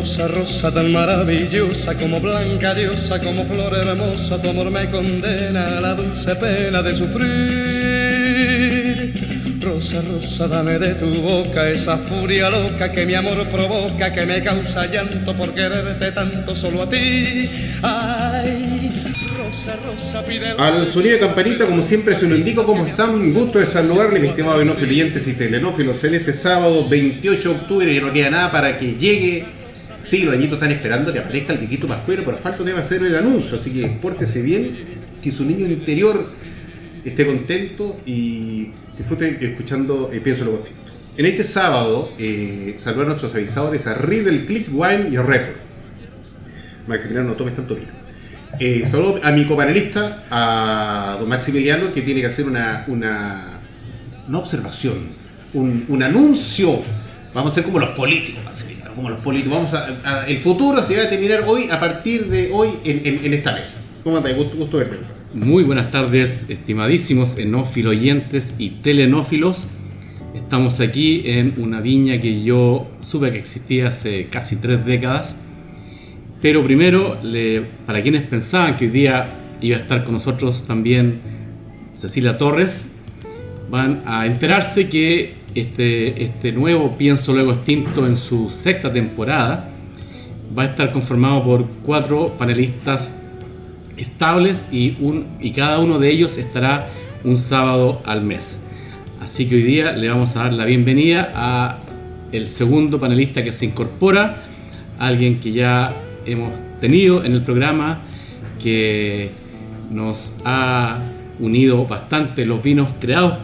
Rosa, rosa tan maravillosa, como blanca diosa, como flor hermosa, tu amor me condena a la dulce pena de sufrir. Rosa, rosa, dame de tu boca esa furia loca que mi amor provoca, que me causa llanto por quererte tanto solo a ti. Ay, rosa, rosa, pide Al sonido de campanita, como siempre se lo indico, ¿cómo están? Gusto de saludarle, mis estimados enófilos oyentes y telenófilos, en este sábado 28 de octubre, y no queda nada para que llegue Sí, los añitos están esperando que aparezca el viejito pascuero, pero falta debe hacer el anuncio, así que pórtese bien, que su niño interior esté contento y disfruten escuchando eh, Pienso lo Distinto. En este sábado, eh, saludar a nuestros avisadores a Riddle, Click, Wine y Record. Maximiliano, no tomes tanto vino. Eh, saludo a mi copanelista, a don Maximiliano, que tiene que hacer una, una, una observación, un, un anuncio. Vamos a ser como los políticos, Maximiliano como los políticos. Vamos a, el futuro se va a terminar hoy, a partir de hoy, en, esta mesa. ¿Cómo andas? Gusto, gusto verte. Muy buenas tardes, estimadísimos enófilo oyentes y telenófilos. Estamos aquí en una viña que yo supe que existía hace casi tres décadas. Pero primero, para quienes pensaban que hoy día iba a estar con nosotros también Cecilia Torres, van a enterarse que este, este nuevo Pienso Luego Extinto en su sexta temporada va a estar conformado por cuatro panelistas estables y, un, y cada uno de ellos estará un sábado al mes. Así que hoy día le vamos a dar la bienvenida a el segundo panelista que se incorpora, alguien que ya hemos tenido en el programa, que nos ha unido bastante los vinos creados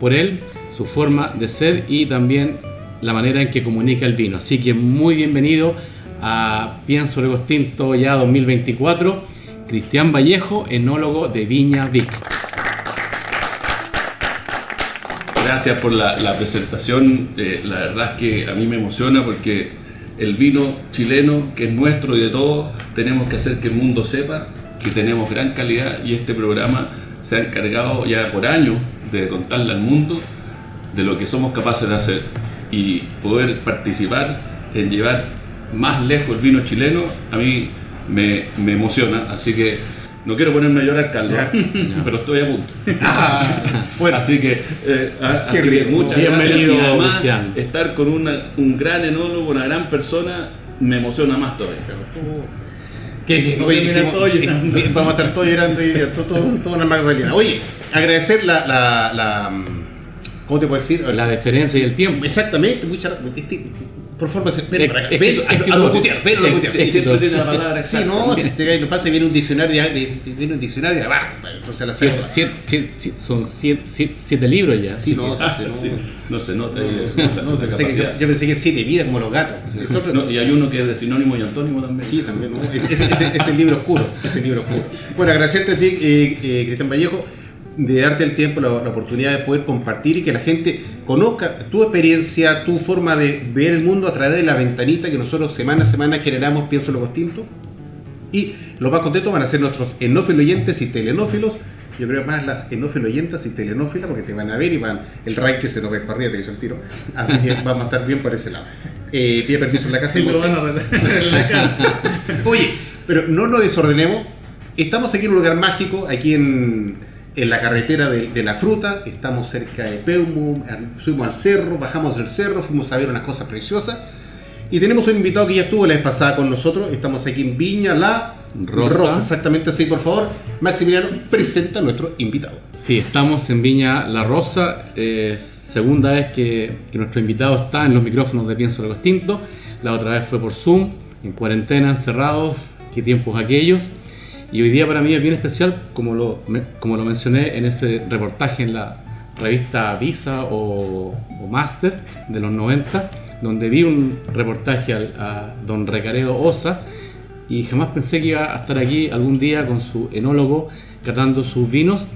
por él, su forma de ser y también la manera en que comunica el vino. Así que muy bienvenido a Pienso Luego Tinto ya 2024, Cristian Vallejo, enólogo de Viña Vic. Gracias por la, presentación, eh, la verdad es que a mí me emociona porque el vino chileno, que es nuestro y de todos, tenemos que hacer que el mundo sepa que tenemos gran calidad y este programa se ha encargado ya por años de contarle al mundo de lo que somos capaces de hacer y poder participar en llevar más lejos el vino chileno, a mí me, me emociona, así que no quiero ponerme a llorar, Carlos, pero estoy a punto. Ah, bueno, así que, eh, así que muchas gracias. Y además, estar con una, un gran enólogo, una gran persona, me emociona más todavía. Que bien, oye, vamos a estar todos llorando y todo, todo, todo una magdalena. Oye, agradecer la, la, la ¿Cómo te puedo decir? La deferencia y el tiempo. Exactamente, mucha, este, por favor, ven para acá. Ven a locutear, ven a locutear. Siempre tiene la palabra Sí, no, si te lo pasa, viene un diccionario de, viene un diccionario de abajo. Entonces la siete, siete, siete, son siete, siete, libros ya. Sí, no, ah, no, no, se nota. No, yo, pensé que siete vidas como los gatos. y hay uno que es de sinónimo y antónimo también. Sí, también. Es, es, el libro oscuro. Es el libro oscuro. Bueno, agradecerte a ti, eh, eh, Cristian Vallejo de darte el tiempo, la, oportunidad de poder compartir y que la gente conozca tu experiencia, tu forma de ver el mundo a través de la ventanita que nosotros semana a semana generamos, pienso lo distinto. Y los más contentos van a ser nuestros enófilos oyentes y telenófilos. Yo creo más las enófilos oyentes y telenófilas porque te van a ver y van el ranking se nos va para arriba, te dice el tiro. Así que vamos a estar bien por ese lado. Eh, pide permiso en la casa. Sí, lo van a en la casa. Oye, pero no nos desordenemos. Estamos aquí en un lugar mágico, aquí en en la carretera de, la fruta, estamos cerca de Peumo, subimos al cerro, bajamos del cerro, fuimos a ver unas cosas preciosas. Y tenemos un invitado que ya estuvo la vez pasada con nosotros, estamos aquí en Viña La Rosa. exactamente así, por favor. Maximiliano, presenta a nuestro invitado. Sí, estamos en Viña La Rosa, segunda vez que, nuestro invitado está en los micrófonos de Pienso Algo Extinto. La otra vez fue por Zoom, en cuarentena, encerrados, qué tiempos aquellos. Y hoy día para mí es bien especial, como lo, como lo mencioné en ese reportaje en la revista Visa o, Master de los 90, donde vi un reportaje a, don Recaredo Osa y jamás pensé que iba a estar aquí algún día con su enólogo catando sus vinos.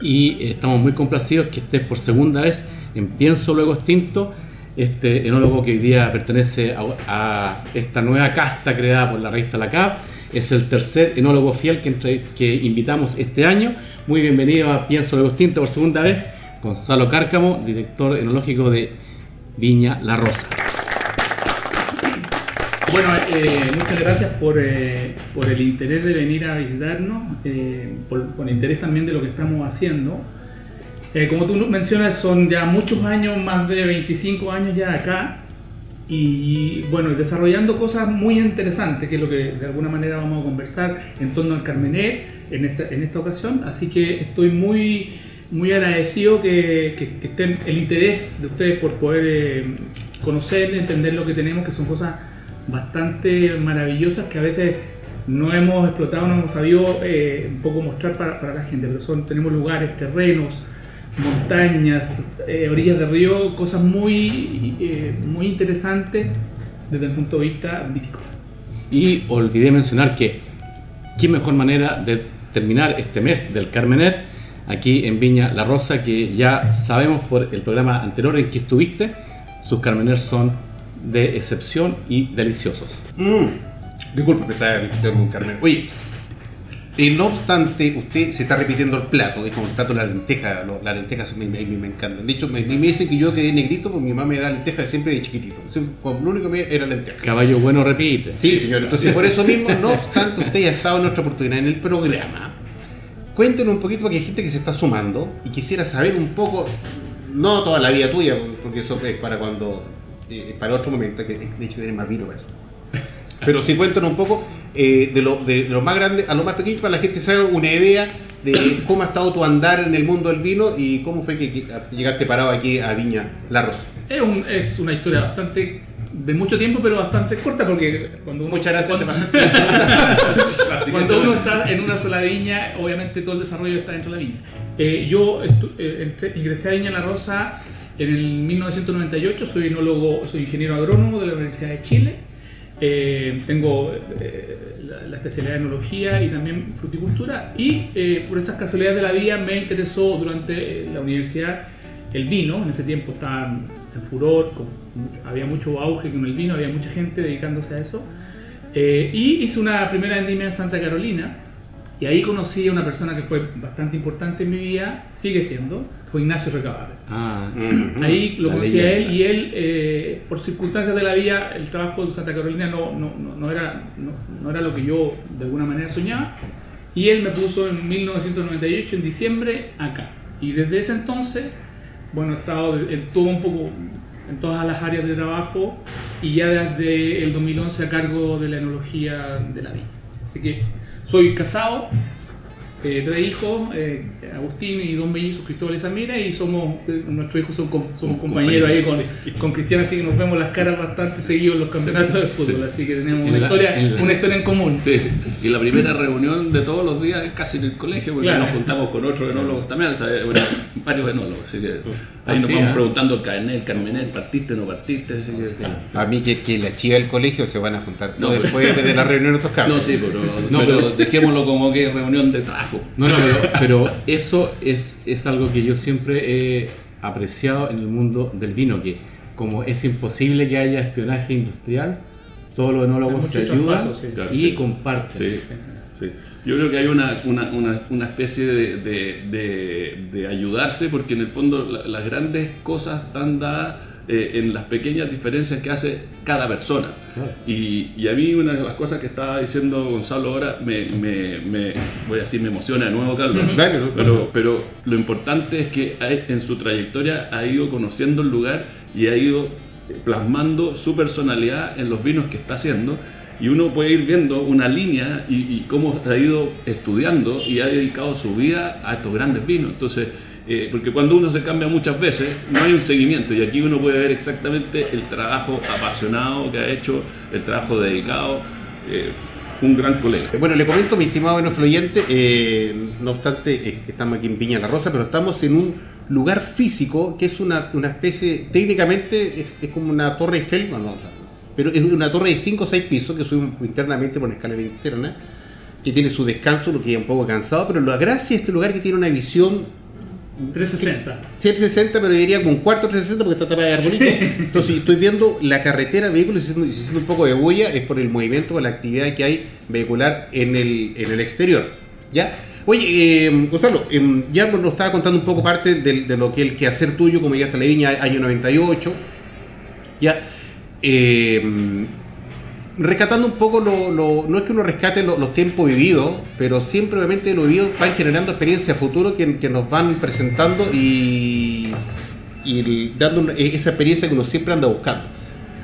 Y estamos muy complacidos que estés por segunda vez en Pienso Luego Extinto, este enólogo que hoy día pertenece a, esta nueva casta creada por la revista La CAP, es el tercer enólogo fiel que, que invitamos este año. Muy bienvenido a Pienso Luego Extinto por segunda vez, Gonzalo Cárcamo, director enológico de Viña La Rosa. Bueno, eh, muchas gracias por, eh, por, el interés de venir a visitarnos, eh, por, por, el interés también de lo que estamos haciendo. como tú mencionas, son ya muchos años, más de 25 años ya acá, y bueno, desarrollando cosas muy interesantes, que es lo que de alguna manera vamos a conversar en torno al Carmener en esta, en esta ocasión. Así que estoy muy, muy agradecido que, que, estén el interés de ustedes por poder conocer, entender lo que tenemos, que son cosas bastante maravillosas que a veces no hemos explotado, no hemos sabido eh, un poco mostrar para, para, la gente, pero son, tenemos lugares, terrenos, montañas, eh, orillas de río, cosas muy, eh, muy interesantes desde el punto de vista vitícola. Y olvidé mencionar que qué mejor manera de terminar este mes del Carmener aquí en Viña La Rosa, que ya sabemos por el programa anterior en que estuviste, sus Carmener son de excepción y deliciosos. Mm. Disculpe que está discutiendo con Carmen. Oye, y no obstante, usted se está repitiendo el plato, es como el plato la lenteja, las lentejas me, me, me, encantan. De hecho, me, me, dicen que yo quedé negrito porque mi mamá me da lentejas siempre de chiquitito. Lo único que me era lenteja. Caballo bueno repite. Sí, señor. Entonces, por eso mismo, no obstante, usted ya ha estado en nuestra oportunidad en el programa. Cuéntenos un poquito porque hay gente que se está sumando y quisiera saber un poco, no toda la vida tuya, porque eso es para cuando eh, para otro momento, que de hecho tiene más vino para eso. Pero si cuentan un poco eh, de, lo, de, lo, más grande a lo más pequeño para la gente se haga una idea de cómo ha estado tu andar en el mundo del vino y cómo fue que, llegaste parado aquí a Viña La Rosa. Es, un, es una historia bastante de mucho tiempo, pero bastante corta porque cuando uno, Muchas gracias, cuando, cuando uno está en una sola viña, obviamente todo el desarrollo está dentro de la viña. Eh, yo eh, ingresé a Viña La Rosa en el 1998 soy enólogo, soy ingeniero agrónomo de la Universidad de Chile. Eh, tengo eh, la, especialidad de enología y también fruticultura y eh, por esas casualidades de la vida me interesó durante la universidad el vino, en ese tiempo estaba en furor, había mucho auge con el vino, había mucha gente dedicándose a eso. Y hice una primera vendimia en Santa Carolina y ahí conocí a una persona que fue bastante importante en mi vida, sigue siendo, fue Ignacio Recabarre. Ah, ahí lo conocí a él y él, eh, por circunstancias de la vida, el trabajo de Santa Carolina no, no, no, era, no, era lo que yo de alguna manera soñaba. Y él me puso en 1998, en diciembre, acá. Y desde ese entonces, bueno, he estado en todo un poco en todas las áreas de trabajo y ya desde el 2011 a cargo de la enología de la vida. Así que soy casado, eh, tres hijos, eh, Agustín y dos mellizos, Cristóbal y Samira, y somos, eh, nuestros hijos son, somos compañeros ahí con, con Cristian, así que nos vemos las caras bastante seguidos en los campeonatos de fútbol, así que tenemos una, historia, en una historia en común. Sí, y la primera reunión de todos los días es casi en el colegio, porque nos juntamos con otros enólogos también, bueno, varios enólogos, así que ahí nos vamos preguntando el carnet, Carmenet, ¿partiste o no partiste? Así que, A mí que, que la chiva del colegio se van a juntar no, después de la reunión de estos campos. No, sí, pero, pero dejémoslo como que reunión de trabajo. No, no, pero, eso es, es algo que yo siempre he apreciado en el mundo del vino, que como es imposible que haya espionaje industrial, todos los enólogos se ayudan y comparten. Sí, Yo creo que hay una, una, una, especie de, de, de, ayudarse porque en el fondo las grandes cosas están dadas eh, en las pequeñas diferencias que hace cada persona. Y, y, a mí una de las cosas que estaba diciendo Gonzalo ahora, me, me, me voy a decir, me emociona de nuevo, Carlos. pero, pero lo importante es que en su trayectoria ha ido conociendo el lugar y ha ido plasmando su personalidad en los vinos que está haciendo y uno puede ir viendo una línea y, cómo ha ido estudiando y ha dedicado su vida a estos grandes vinos. Entonces, eh, porque cuando uno se cambia muchas veces, no hay un seguimiento y aquí uno puede ver exactamente el trabajo apasionado que ha hecho, el trabajo dedicado. Eh, un gran colega. Bueno, le comento, mi estimado influyente, eh, no obstante, eh, estamos aquí en Piña La Rosa, pero estamos en un lugar físico que es una, una especie, técnicamente es, como una torre Eiffel, no, no, o sea, pero es una torre de 5 o 6 pisos que subimos internamente por una escalera interna, que tiene su descanso, lo que es un poco cansado, pero la gracia de este lugar que tiene una visión 360. 760, pero diría como un cuarto 360 porque está tapada de arbolito. Entonces, estoy viendo la carretera vehículos y haciendo, un poco de bulla, es por el movimiento, por la actividad que hay vehicular en el, en el exterior. ¿Ya? Oye, eh, Gonzalo, eh, ya nos estaba contando un poco parte de, de lo que el quehacer tuyo, como ya está la viña, año 98. Ya. Eh, rescatando un poco lo, lo- no es que uno rescate lo- los tiempos vividos, pero siempre obviamente los vividos van generando experiencias futuro que, que nos van presentando y, y dando una- e, esa experiencia que uno siempre anda buscando.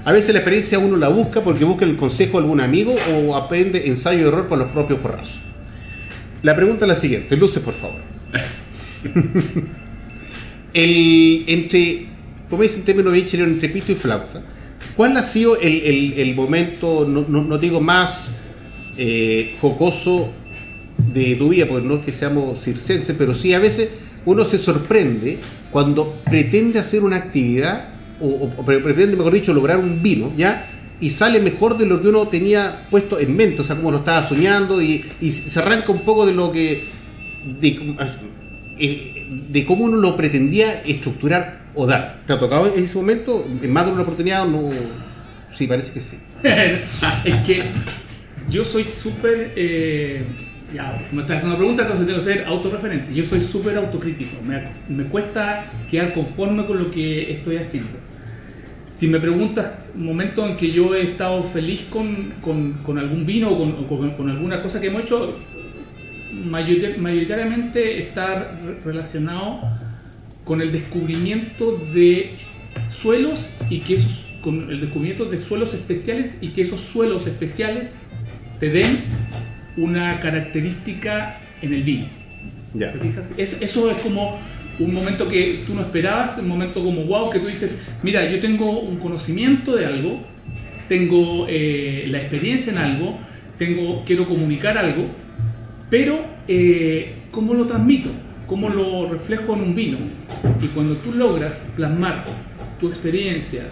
A veces la experiencia uno la busca porque busca el consejo de algún amigo o aprende ensayo y error por los propios porrazos. La pregunta es la siguiente, luces por favor. el, entre, como dicen en términos bien entre pito y flauta, ¿cuál ha sido el, el- el momento, no, no- no digo más eh, jocoso de tu vida, porque no es que seamos circenses, pero sí a veces uno se sorprende cuando pretende hacer una actividad, o, o- o pre- pretende, mejor dicho, lograr un vino, ¿ya? Y sale mejor de lo que uno tenía puesto en mente, o sea, como lo estaba soñando, y, se arranca un poco de lo que. de cómo uno lo pretendía estructurar o dar. ¿Te ha tocado en ese momento? ¿En más de una oportunidad o no? Sí, parece que sí. es que yo soy súper. eh, ya, me estás haciendo una pregunta, entonces tengo que ser autorreferente. Yo soy súper autocrítico. Me, me cuesta quedar conforme con lo que estoy haciendo. Si me preguntas un momento en que yo he estado feliz con, con- algún vino o con, con- con alguna cosa que hemos hecho, mayorita- mayoritariamente está re- relacionado con el descubrimiento de suelos y que esos con el descubrimiento de suelos especiales y que esos suelos especiales te den una característica en el vino. Ya. ¿Te fijas? Es- eso es como un momento que tú no esperabas, un momento como wow, que tú dices, mira, yo tengo un conocimiento de algo, tengo eh, la experiencia en algo, tengo, quiero comunicar algo, pero eh, ¿cómo lo transmito? ¿Cómo lo reflejo en un vino? Y cuando tú logras plasmar tu experiencia,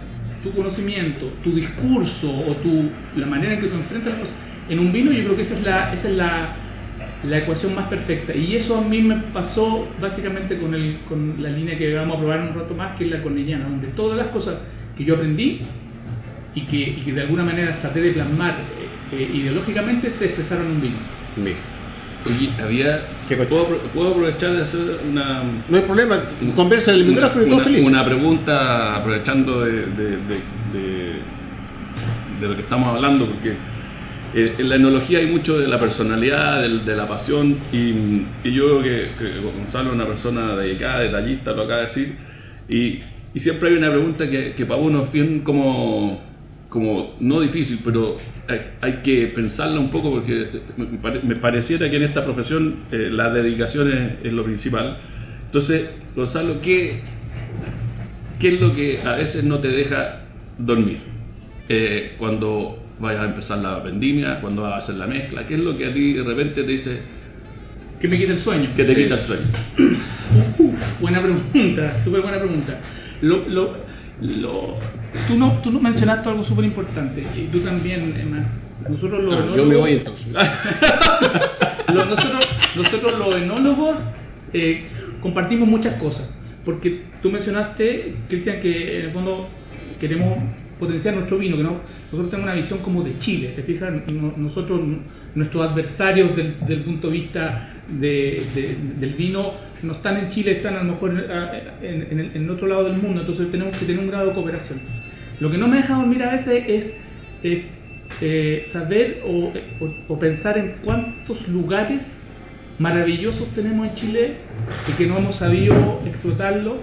tu conocimiento, tu discurso o tu, la manera en que tú enfrentas las cosas en un vino, yo creo que esa es la, esa es la, la ecuación más perfecta. Y eso a mí me pasó básicamente con, el, con la línea que vamos a probar un rato más, que es la cornellana, donde todas las cosas que yo aprendí y que, y que de alguna manera traté de plasmar eh, eh, ideológicamente se expresaron en un vino. Mira. Oye, había. ¿puedo, puedo aprovechar de hacer una. No hay problema, conversa en el micrófono y una, todo feliz. una pregunta aprovechando de, de- de- de- de lo que estamos hablando, porque eh, en la enología hay mucho de la personalidad, de, la pasión, y, y yo creo que, que Gonzalo es una persona dedicada, detallista, lo acaba de decir, y, y siempre hay una pregunta que, que para uno es bien como, como, no difícil, pero hay, hay que pensarla un poco porque me, pare- me pareciera que en esta profesión eh, la dedicación es, es lo principal. Entonces, Gonzalo, ¿qué, ¿qué es lo que a veces no te deja dormir? Eh, cuando vayas a empezar la vendimia, cuando vas a hacer la mezcla, ¿qué es lo que a ti de repente te dice Que me quita el sueño. que te quita el sueño? Buena pregunta, súper buena pregunta. Lo, lo, lo- tú, no, tú no mencionaste algo súper importante, y tú también, Max. Nosotros los Ah, yo enólogos- me voy entonces. nosotros, nosotros los enólogos eh, compartimos muchas cosas. Porque tú mencionaste, Cristian, que en el fondo queremos potenciar nuestro vino, que no, nosotros tenemos una visión como de Chile, ¿te fijas? No- nosotros, nuestros adversarios del, del punto de vista de- de- del vino no están en Chile, están a lo mejor en, en- en otro lado del mundo, entonces tenemos que tener un grado de cooperación. Lo que no me deja dormir a veces es, es eh, saber o, o- o pensar en cuántos lugares maravillosos tenemos en Chile y que no hemos sabido explotarlo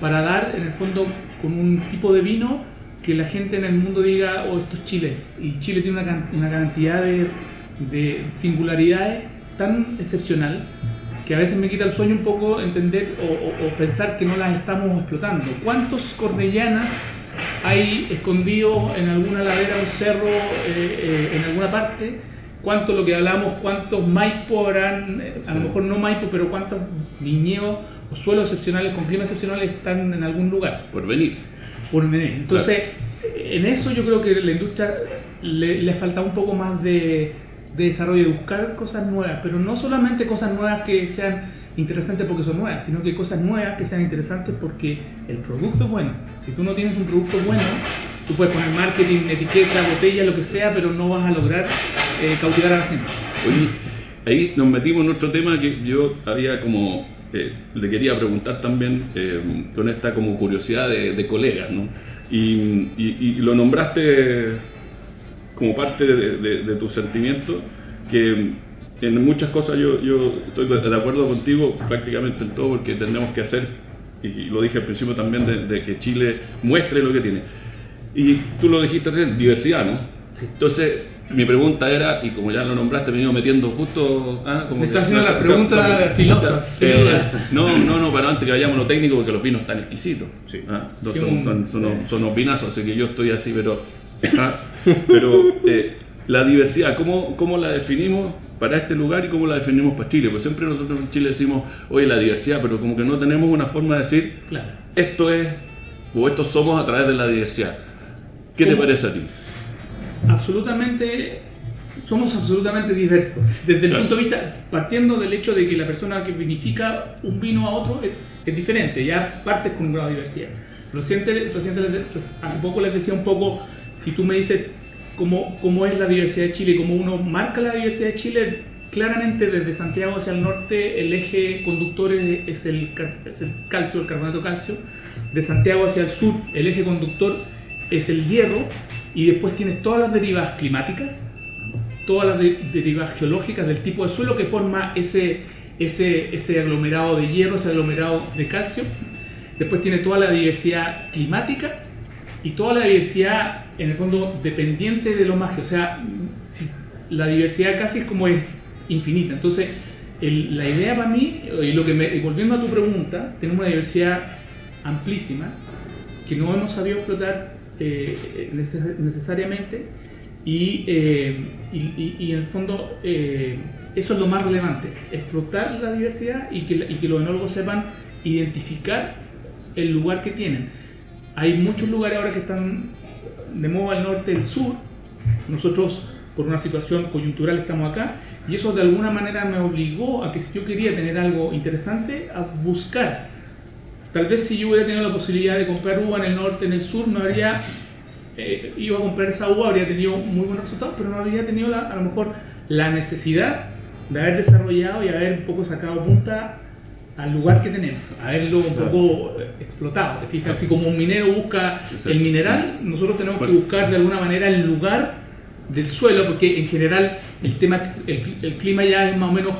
para dar en el fondo con un tipo de vino que la gente en el mundo diga, oh, esto es Chile. Y Chile tiene una, una cantidad de, de singularidades tan excepcional que a veces me quita el sueño un poco entender o, o- o pensar que no las estamos explotando. ¿Cuántos cornellanas hay escondidos en alguna ladera, un cerro, eh, eh, en alguna parte? cuánto lo que hablamos, cuántos Maipo habrán, eh, a lo mejor no Maipo, pero cuántos viñedos o suelos excepcionales con clima excepcionales están en algún lugar. Por venir. Por venir. Entonces, en eso yo creo que la industria le, le falta un poco más de, de desarrollo, de buscar cosas nuevas, pero no solamente cosas nuevas que sean interesantes porque son nuevas, sino que cosas nuevas que sean interesantes porque el producto es bueno. Si tú no tienes un producto bueno, tú puedes poner marketing, etiqueta, botella, lo que sea, pero no vas a lograr eh, cautivar a la gente. Oye, ahí nos metimos en otro tema que yo había como, eh, le quería preguntar también eh, con esta como curiosidad de, colegas, ¿no? Y lo nombraste como parte de, de- de tu sentimiento, que en muchas cosas yo, yo estoy de acuerdo contigo prácticamente en todo, porque tenemos que hacer, y lo dije al principio también, de, de que Chile muestre lo que tiene. Y tú lo dijiste recién, diversidad, ¿no? Entonces, mi pregunta era, y como ya lo nombraste, me iba metiendo justo... ah, como Me está haciendo no las preguntas filosas, eh, no, no, no, pero antes que vayamos a lo técnico, porque los vinos están exquisitos. Sí. Ah, Sí, son, son, son, unos- son unos vinazos, así que yo estoy así, pero... ah, pero eh, la diversidad, ¿cómo, ¿cómo la definimos para este lugar y cómo la definimos para Chile? Pues siempre nosotros en Chile decimos, oye, la diversidad, pero como que no tenemos una forma de decir, Claro. esto es, o esto somos a través de la diversidad. ¿Qué te ¿Cómo? parece a ti? absolutamente somos absolutamente diversos desde el Claro. punto de vista partiendo del hecho de que la persona que vinifica un vino a otro es, es diferente ya partes con un grado de diversidad reciente, reciente hace poco les decía un poco si tú me dices cómo, cómo es la diversidad de Chile cómo uno marca la diversidad de Chile claramente desde Santiago hacia el norte el eje conductor es, el, calcio el carbonato calcio de Santiago hacia el sur el eje conductor es el hierro y después tienes todas las derivas climáticas, todas las de- derivas geológicas del tipo de suelo que forma ese, ese, ese aglomerado de hierro, ese aglomerado de calcio. Después tiene toda la diversidad climática y toda la diversidad, en el fondo, dependiente de lo mágico. O sea, la diversidad casi es como es infinita. Entonces, la idea para mí, y lo que me, volviendo a tu pregunta, tenemos una diversidad amplísima que no hemos sabido explotar eh, neces- necesariamente y, eh, y, y- en el fondo eh, eso es lo más relevante, explotar la diversidad y que, y que los enólogos sepan identificar el lugar que tienen. Hay muchos lugares ahora que están de moda al norte al sur, nosotros por una situación coyuntural estamos acá. Y eso de alguna manera me obligó a que si yo quería tener algo interesante, a buscar. Tal vez si yo hubiera tenido la posibilidad de comprar uva en el norte, en el sur, no habría eh, ido a comprar esa uva, habría tenido muy buenos resultados, pero no habría tenido la- a lo mejor la necesidad de haber desarrollado y haber poco sacado punta al lugar que tenemos, haberlo un poco eh, explotado. ¿Te fijas? Así como un minero busca Exacto. el mineral, nosotros tenemos que Bueno. buscar de alguna manera el lugar del suelo, porque en general el tema, el, el clima ya es más o menos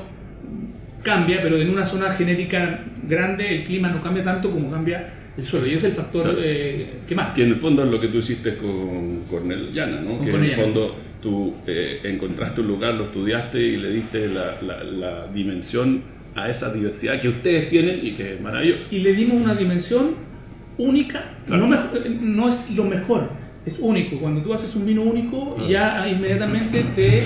cambia, pero en una zona genética grande el clima no cambia tanto como cambia el suelo. Y ese es el factor Claro. eh, que más. Que en el fondo es lo que tú hiciste con Cornel Llana, ¿no? Con que Cornel en el fondo tú eh, encontraste un lugar, lo estudiaste y le diste la, la- la dimensión a esa diversidad que ustedes tienen y que es maravilloso. Y le dimos una dimensión única, Claro. no, me- no es lo mejor, es único. Cuando tú haces un vino único, Claro. ya inmediatamente te,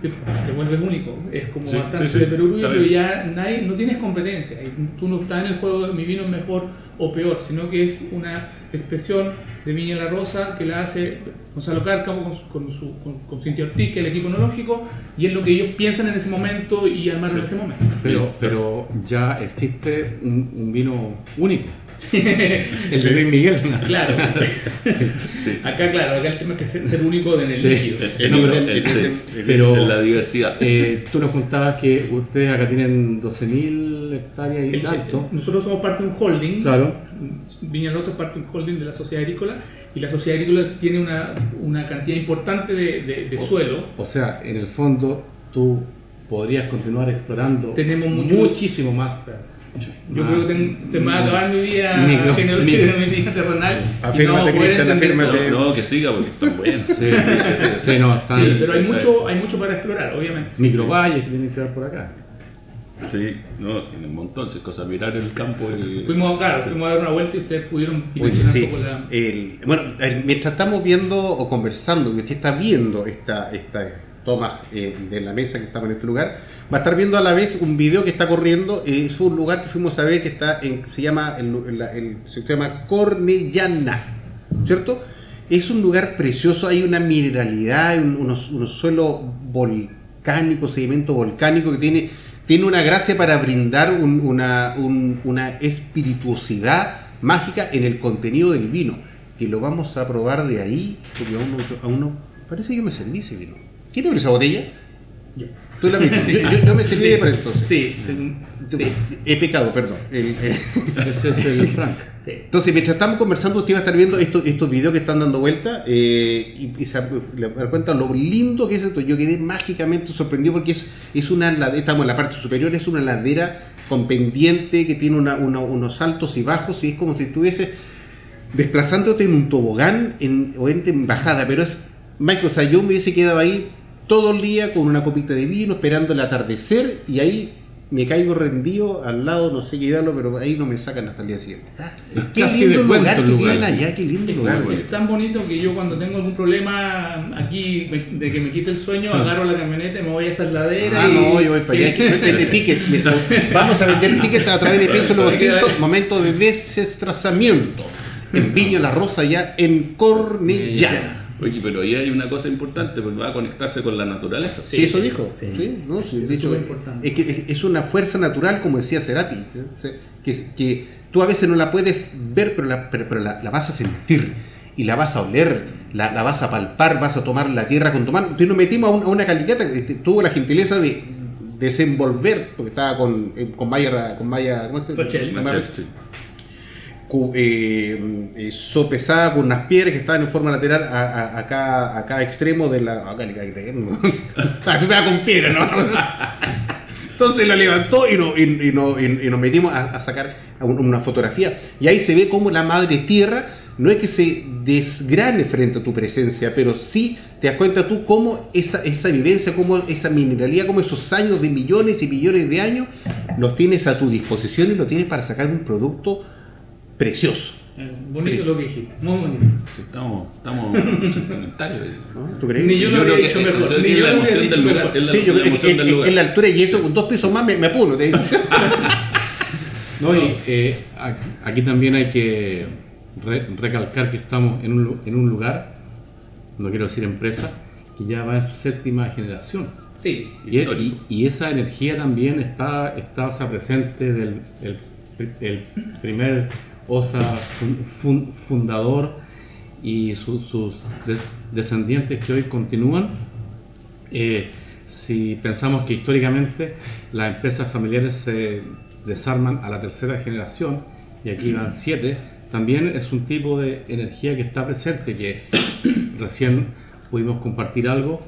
te, te vuelves único. Es como Sí, bastante sí, sí, de está pero ya nadie, no tienes competencia. Y tú no estás en el juego de mi vino es mejor o peor, sino que es una expresión de Viña La Rosa que la hace Gonzalo Cárcamo con, con, su, con, con Cintia Ortiz, que es el equipo enológico, y es lo que ellos piensan en ese momento y armaron en ese momento. Pero, pero ya existe un, un vino único. El de Luis Miguel. Claro. Sí. Acá, claro, acá el tema es que ser, ser único en el Sí. líquido. En, No, pero- sí, pero- en la diversidad. Eh, tú nos contabas que ustedes acá tienen 12.000 hectáreas y El- tanto. el- nosotros somos parte de un holding. Claro. Viñaloso es parte de un holding de la sociedad agrícola y la sociedad agrícola tiene una, una cantidad importante de, de- de suelo. O sea, en el fondo tú podrías continuar explorando Tenemos mucho- muchísimo más. Yo Ah, creo que se me va a acabar mi vida genealógica, mi vida terrenal. Afírmate, Cristian, afírmate. No, que siga porque están buenos. Sí, sí, sí, sí, no, están Sí, pero hay sí, mucho, hay mucho para explorar, obviamente. microvalles que tienen que dar por acá. Sí, no, tienen un montón de cosas. Mirar el campo y. Fuimos, claro, fuimos a dar una vuelta y ustedes pudieron dimensionar sí. un poco la... El- bueno, el- mientras estamos viendo o conversando, que usted está viendo esta, esta, tomas eh, de la mesa que estamos en este lugar, va a estar viendo a la vez un video que está corriendo. eh, es un lugar que fuimos a ver que está en, se llama el, el- el- se llama Cornellana, ¿cierto? Es un lugar precioso, hay una mineralidad, un- unos, unos suelos volcánicos, sedimento volcánico que tiene, tiene una gracia para brindar un- una, un- una espirituosidad mágica en el contenido del vino, que lo vamos a probar de ahí, porque aún no, aún no- parece que yo me serví ese vino. ¿Quién abrió esa botella? Yo. Tú la abriste. yo, yo- yo me serví Sí. de para entonces. Sí, He pecado, perdón. El- eh, Ese es el Frank. Entonces, mientras estamos conversando, usted va a estar viendo estos, estos videos que están dando vuelta eh, y, y se dar cuenta lo lindo que es esto. Yo quedé mágicamente sorprendido porque es, es una ladera, estamos en la parte superior, es una ladera con pendiente que tiene una- una- unos altos y bajos y es como si estuviese desplazándote en un tobogán en, o en, en bajada, pero es mágico. O sea, yo me hubiese quedado ahí todo el día con una copita de vino esperando el atardecer y ahí me caigo rendido al lado, no sé qué darlo, pero ahí no me sacan hasta el día siguiente. Ah, Es qué lindo lugar que lugar. tienen allá, qué lindo Es, lugar. es tan bonito que yo cuando tengo algún problema aquí de que me quite el sueño, agarro la camioneta y me voy a esa ladera. Ah, y, no, yo voy para allá. que Vende tickets. Mira, Vamos a vender tickets a través de Pienso Nuevo Tinto. Momento de desestrazamiento. En Viña La Rosa, ya en Cornellana. Oye, pero ahí hay una cosa importante, porque va a conectarse con la naturaleza. Sí, eso dijo. sí. Sí, no, sí, Eso de es es, que es- es una fuerza natural, como decía Cerati, ¿eh? O sea, que, es- que tú a veces no la puedes ver, pero la, pero, pero la, la vas a sentir y la vas a oler, la, la vas a palpar, vas a tomar la tierra con tu mano. Entonces nos metimos a, un- a una calicata que este, tuvo la gentileza de desenvolver, porque estaba con, eh, con Maya, con Maya, ¿cómo se Rochelle. Sí. Eh, eh, sopesada con unas piedras que estaban en forma lateral a, a- extremo de la. Acá le cae con piedra, ¿no? Entonces lo levantó y, no- y- no- nos metimos a, sacar un- una fotografía. Y ahí se ve cómo la madre tierra no es que se desgrane frente a tu presencia, pero sí te das cuenta tú cómo esa, esa vivencia, cómo esa mineralidad, cómo esos años de millones y millones de años los tienes a tu disposición y lo tienes para sacar un producto precioso. Eh, Bonito lo que dijiste, muy bonito. Sí, estamos, estamos sentimentarios. ¿no? ¿Tú crees? Ni yo lo creo había que dicho es- mejor. es Ni yo la lo dicho del mejor. Sí, yo creo que en, lugar. en la altura y eso, con dos pisos más me, me apuro. te- No, y eh, aquí también hay que re- recalcar que estamos en un, en un lugar, no quiero decir empresa, que ya va en su séptima generación. Sí, Y, Histórico. y- y esa energía también está, está o sea, presente del el, el primer OSA fun- fun- fundador y su- sus de- descendientes que hoy continúan. Eh, si pensamos que históricamente las empresas familiares se desarman a la tercera generación y aquí van siete, también es un tipo de energía que está presente, que recién pudimos compartir algo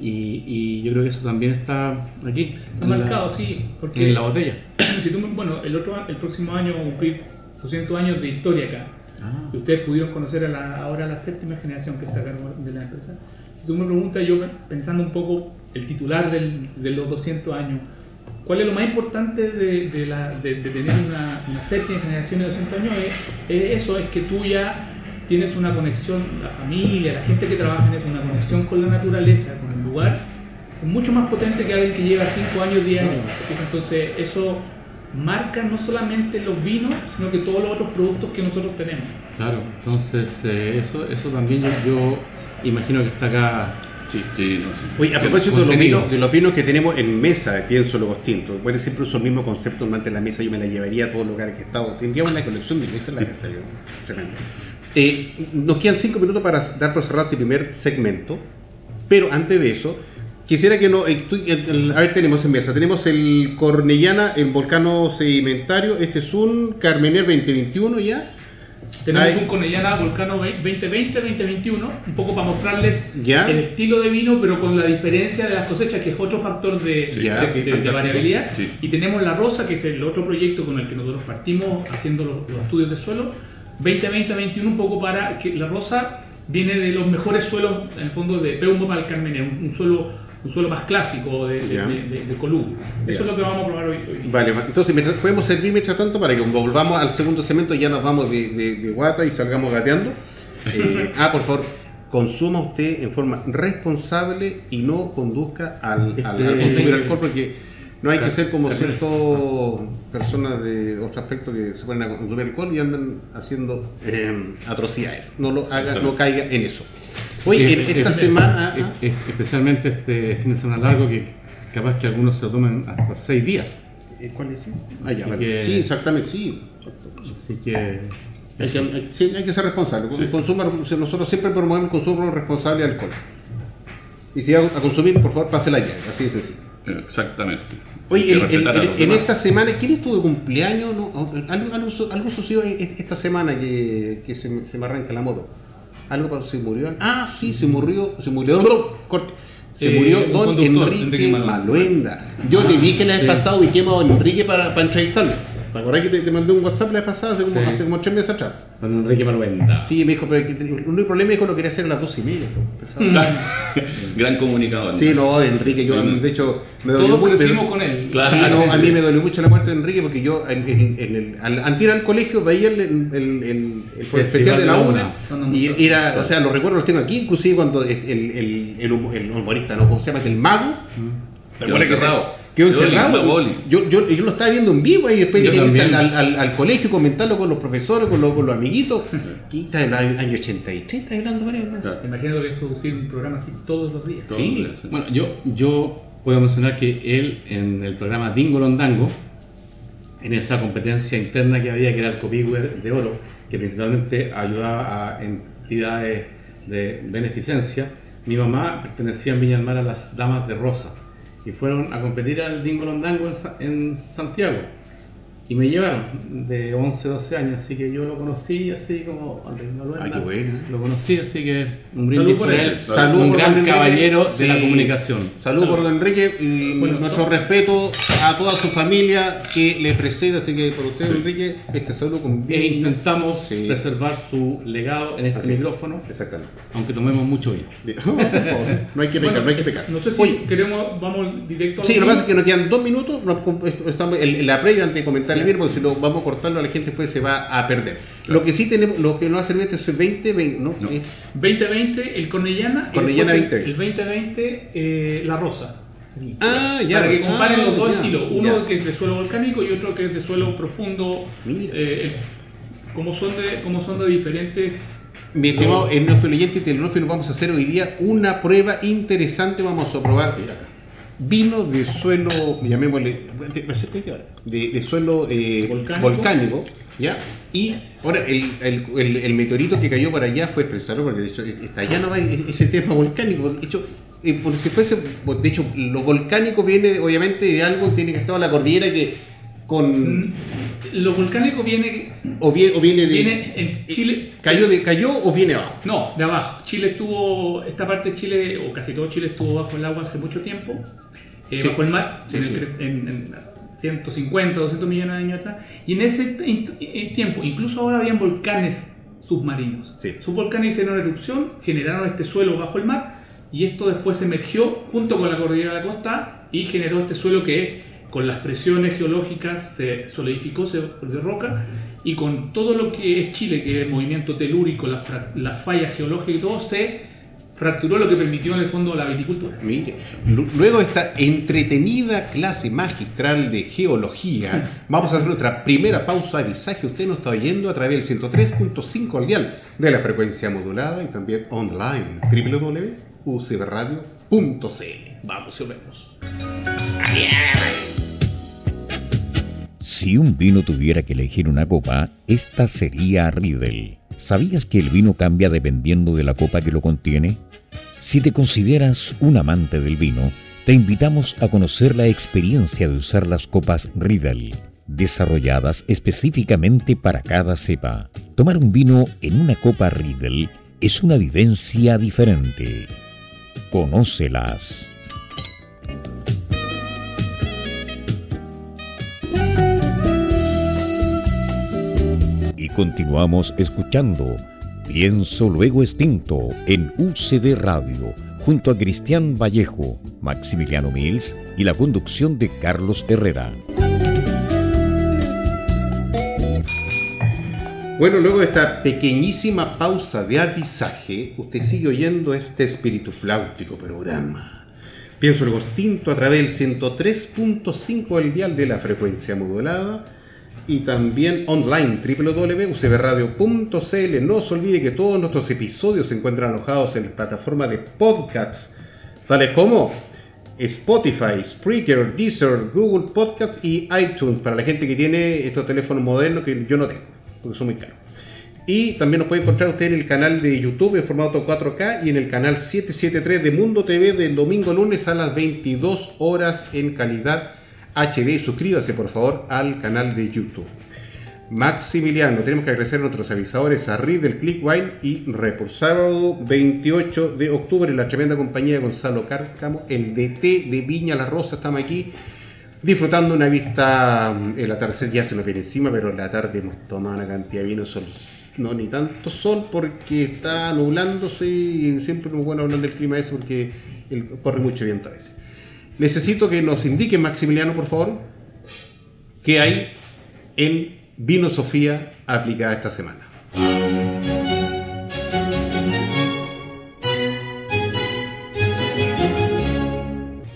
y, y yo creo que eso también está aquí. está en la- marcado, sí. Porque en la botella. si tú bueno, el, otro, el próximo año cumplir 200 años de historia acá. Ah. Y ustedes pudieron conocer a la, ahora la séptima generación que está a cargo de la empresa. Si tú me preguntas, yo pensando un poco el titular del- de los 200 años, ¿cuál es lo más importante de, de la- de- de tener una, una séptima generación de 200 años? Es, es eso, es que tú ya tienes una conexión, la familia, la gente que trabaja en eso, una conexión con la naturaleza, con el lugar, mucho más potente que alguien que lleva 5 años, 10 años. Entonces, eso marca no solamente los vinos, sino que todos los otros productos que nosotros tenemos. Claro, entonces eh, eso, eso también yo, yo imagino que está acá. Sí, sí, no, sí. Oye, a propósito de los, vinos, de los vinos que tenemos en mesa, pienso los tintos, bueno, siempre uso el mismo concepto durante la mesa, yo me la llevaría a todos los lugares que he estado. Tendríamos una colección de mesas en la casa, yo. Tremendo. Eh, nos quedan cinco minutos para dar por cerrado este primer segmento, pero antes de eso, quisiera que no. eh, tú- el- el- a ver, tenemos en mesa, tenemos el Cornellana, el volcano sedimentario, este es un Carmener 2021 ya. Tenemos Ay. un Cornellana Volcano 2020-2021, un poco para mostrarles Ya. el estilo de vino, pero con la diferencia de las cosechas, que es otro factor de, Ya, de- de- de variabilidad. Sí. Y tenemos la Rosa, que es el otro proyecto con el que nosotros partimos haciendo los, los estudios de suelo, 2020-2021, un poco para que la Rosa viene de los mejores suelos, en el fondo, de Peumo para el Carmenere, un, un suelo un suelo más clásico de, de, de-. Eso es lo que vamos a probar hoy. hoy. Vale, entonces podemos servir mientras tanto para que cuando volvamos al segundo segmento ya nos vamos de, guata y salgamos gateando. Eh, ah, por favor, consuma usted en forma responsable y no conduzca al, al- Este- al consumir alcohol porque no hay que ser como ciertas personas de otro aspecto que se ponen a consumir alcohol y andan haciendo eh, atrocidades. No lo haga, no caiga en eso. Oye, Eh, esta eh, semana... eh, ah, eh, especialmente este fin de semana largo, que capaz que algunos se lo tomen hasta seis días. ¿Cuál es? Ah, ya, Así vale. que- Sí, exactamente, sí. Así que. Hay que, hay- sí, hay que ser responsable. Consuma- nosotros siempre promovemos el consumo responsable de alcohol. Y si va a consumir, por favor, pase la llave. Así de sencillo. Exactamente. Oye, el- el- el- en esta semana, ¿quién estuvo de cumpleaños? No? Algo, algo, algo sucedió e- esta semana que, que se, se me arranca la moto. Algo se murió. Ah, sí, se murió. Se murió. corte. Se Eh, murió don Enrique, Enrique Maluenda. Maluenda. Yo te dije la vez pasada, ubiquemos a don Enrique para, para entrevistarlo. ¿Te acordás que te, te mandé un WhatsApp la vez pasada, hace como, Sí. hace como tres meses atrás? Don Enrique Maruenda. Sí, me dijo, pero que, el único problema es que lo quería hacer a las dos y media. Gran comunicador. Sí, no, de Enrique, yo, de hecho, me dolió Todos mucho. crecimos me- con él. Claro. Sí, no, a mí me dolió mucho la muerte de Enrique porque yo en, en- en el, al, antes ir al colegio veía el, el, el- el- el festival de la UNA y era, o sea, los recuerdos los tengo aquí, inclusive cuando el, el, el, hum- el humorista, ¿no? ¿Cómo se llama? El mago. ¿Te Quedó acuerdas que encerrado. Quedó encerrado. Boli. Yo, yo, yo lo estaba viendo en vivo y después Yo tenía que irse al, al, al colegio, comentarlo con los profesores, con los, con los amiguitos. Y está en el año 83, está hablando, ¿no? Claro. Imagínate lo que es producir un programa así todos los días. Sí. Bueno, yo, yo puedo mencionar que él en el programa Dingo Londango, en esa competencia interna que había, que era el Copihue de Oro, que principalmente ayudaba a entidades de beneficencia, mi mamá pertenecía en Viña del Mar a las Damas de Rosa y fueron a competir al Dingo Londango en, en Santiago. Y me llevaron de 11, 12 años, así que yo lo conocí así como Andrés Maluenda. Ay, qué bueno. Lo conocí, así que un Salud brindis por por él. Salud un por gran Enrique. caballero de Sí. la comunicación. Saludos por don Enrique y Bueno, nuestro respeto a toda su familia que le precede. Así que por usted, Enrique, este saludo con E intentamos Sí. preservar su legado en este Así. micrófono, Exactamente. aunque tomemos mucho vino. No hay que pecar, Bueno, no hay que pecar. No sé si Oye, queremos, vamos directo a Sí, lo que pasa es que nos quedan dos minutos. estamos en la previa antes de comentar el porque si lo vamos a cortarlo, la gente después se va a perder. Lo que sí tenemos, lo que no va a servir es el 20, 20 ¿no? No. Eh, 2020 el Cornellana, y Cornellana después 2020. el 2020 eh, La Rosa. Ah, ya. Para que comparen Ah, los dos ya, estilos, uno ya. que es de suelo volcánico y otro que es de suelo profundo. Eh, como, son de, como son de diferentes Mi estimado enófilo oyente y telenófilo, vamos a hacer hoy día una prueba interesante. Vamos a probar vino de suelo, llamémosle, ¿me acerco aquí ahora? de, de suelo eh, Volcánico. volcánico. ¿ya? Y ahora, el, el- el- el meteorito que cayó para allá fue expresado, porque de hecho está allá no va ese tema volcánico. De hecho, eh, por si fuese, de hecho, lo volcánico viene obviamente de algo que tiene que estar en la cordillera que con. Lo volcánico viene, O, viene, o viene de. viene en Chile. ¿Cayó, de, ¿Cayó o viene abajo? No, de abajo. Chile estuvo, esta parte de Chile, o casi todo Chile estuvo bajo el agua hace mucho tiempo, eh, Sí. bajo el mar, Sí, en, sí. en- en 150, 200 millones de años atrás. Y en ese eh, tiempo, incluso ahora habían volcanes submarinos. Sí. Sus volcanes hicieron erupción, generaron este suelo bajo el mar, y esto después emergió junto con la cordillera de la costa y generó este suelo que con las presiones geológicas se solidificó, se volvió roca, y con todo lo que es Chile, que es el movimiento telúrico, las fallas geológicas y todo, se fracturó lo que permitió en el fondo la viticultura. Mire, lu- luego de esta entretenida clase magistral de geología, vamos a hacer nuestra primera pausa de visaje. Usted nos está oyendo a través del 103.5 al dial de la frecuencia modulada y también online www.ucbradio.cl. Vamos y vemos. Si un vino tuviera que elegir una copa, esta sería Riedel. ¿Sabías que el vino cambia dependiendo de la copa que lo contiene? Si te consideras un amante del vino, te invitamos a conocer la experiencia de usar las copas Riedel, desarrolladas específicamente para cada cepa. Tomar un vino en una copa Riedel es una vivencia diferente. Conócelas. Y continuamos escuchando Pienso Luego Extinto en UCD Radio, junto a Cristian Vallejo, Maximiliano Mills y la conducción de Carlos Herrera. Bueno, luego de esta pequeñísima pausa de avisaje, usted sigue oyendo este espíritu flautico programa. Pienso el Gostinto a través del 103.5 del dial de la frecuencia modulada y también online www.ucbradio.cl. No se olvide que todos nuestros episodios se encuentran alojados en la plataforma de podcasts, tales como Spotify, Spreaker, Deezer, Google Podcasts y iTunes para la gente que tiene estos teléfonos modernos que yo no tengo porque son muy caros. Y también nos puede encontrar usted en el canal de YouTube en formato 4K y en el canal 773 de Mundo TV del domingo lunes a las 22 horas en calidad HD. Suscríbase por favor al canal de YouTube. Maximiliano, tenemos que agradecer a nuestros avisadores a del Clickwine y Report. Sábado 28 de octubre, la tremenda compañía de Gonzalo Cárcamo, el DT de Viña La Rosa, estamos aquí disfrutando una vista, mm, el atardecer ya se nos viene encima, pero en la tarde hemos tomado una cantidad de vino, sol, no ni tanto sol porque está nublándose y siempre es bueno hablar del clima ese porque corre mucho viento a veces. Necesito que nos indique, Maximiliano, por favor, qué hay en Vino Sofía aplicada esta semana.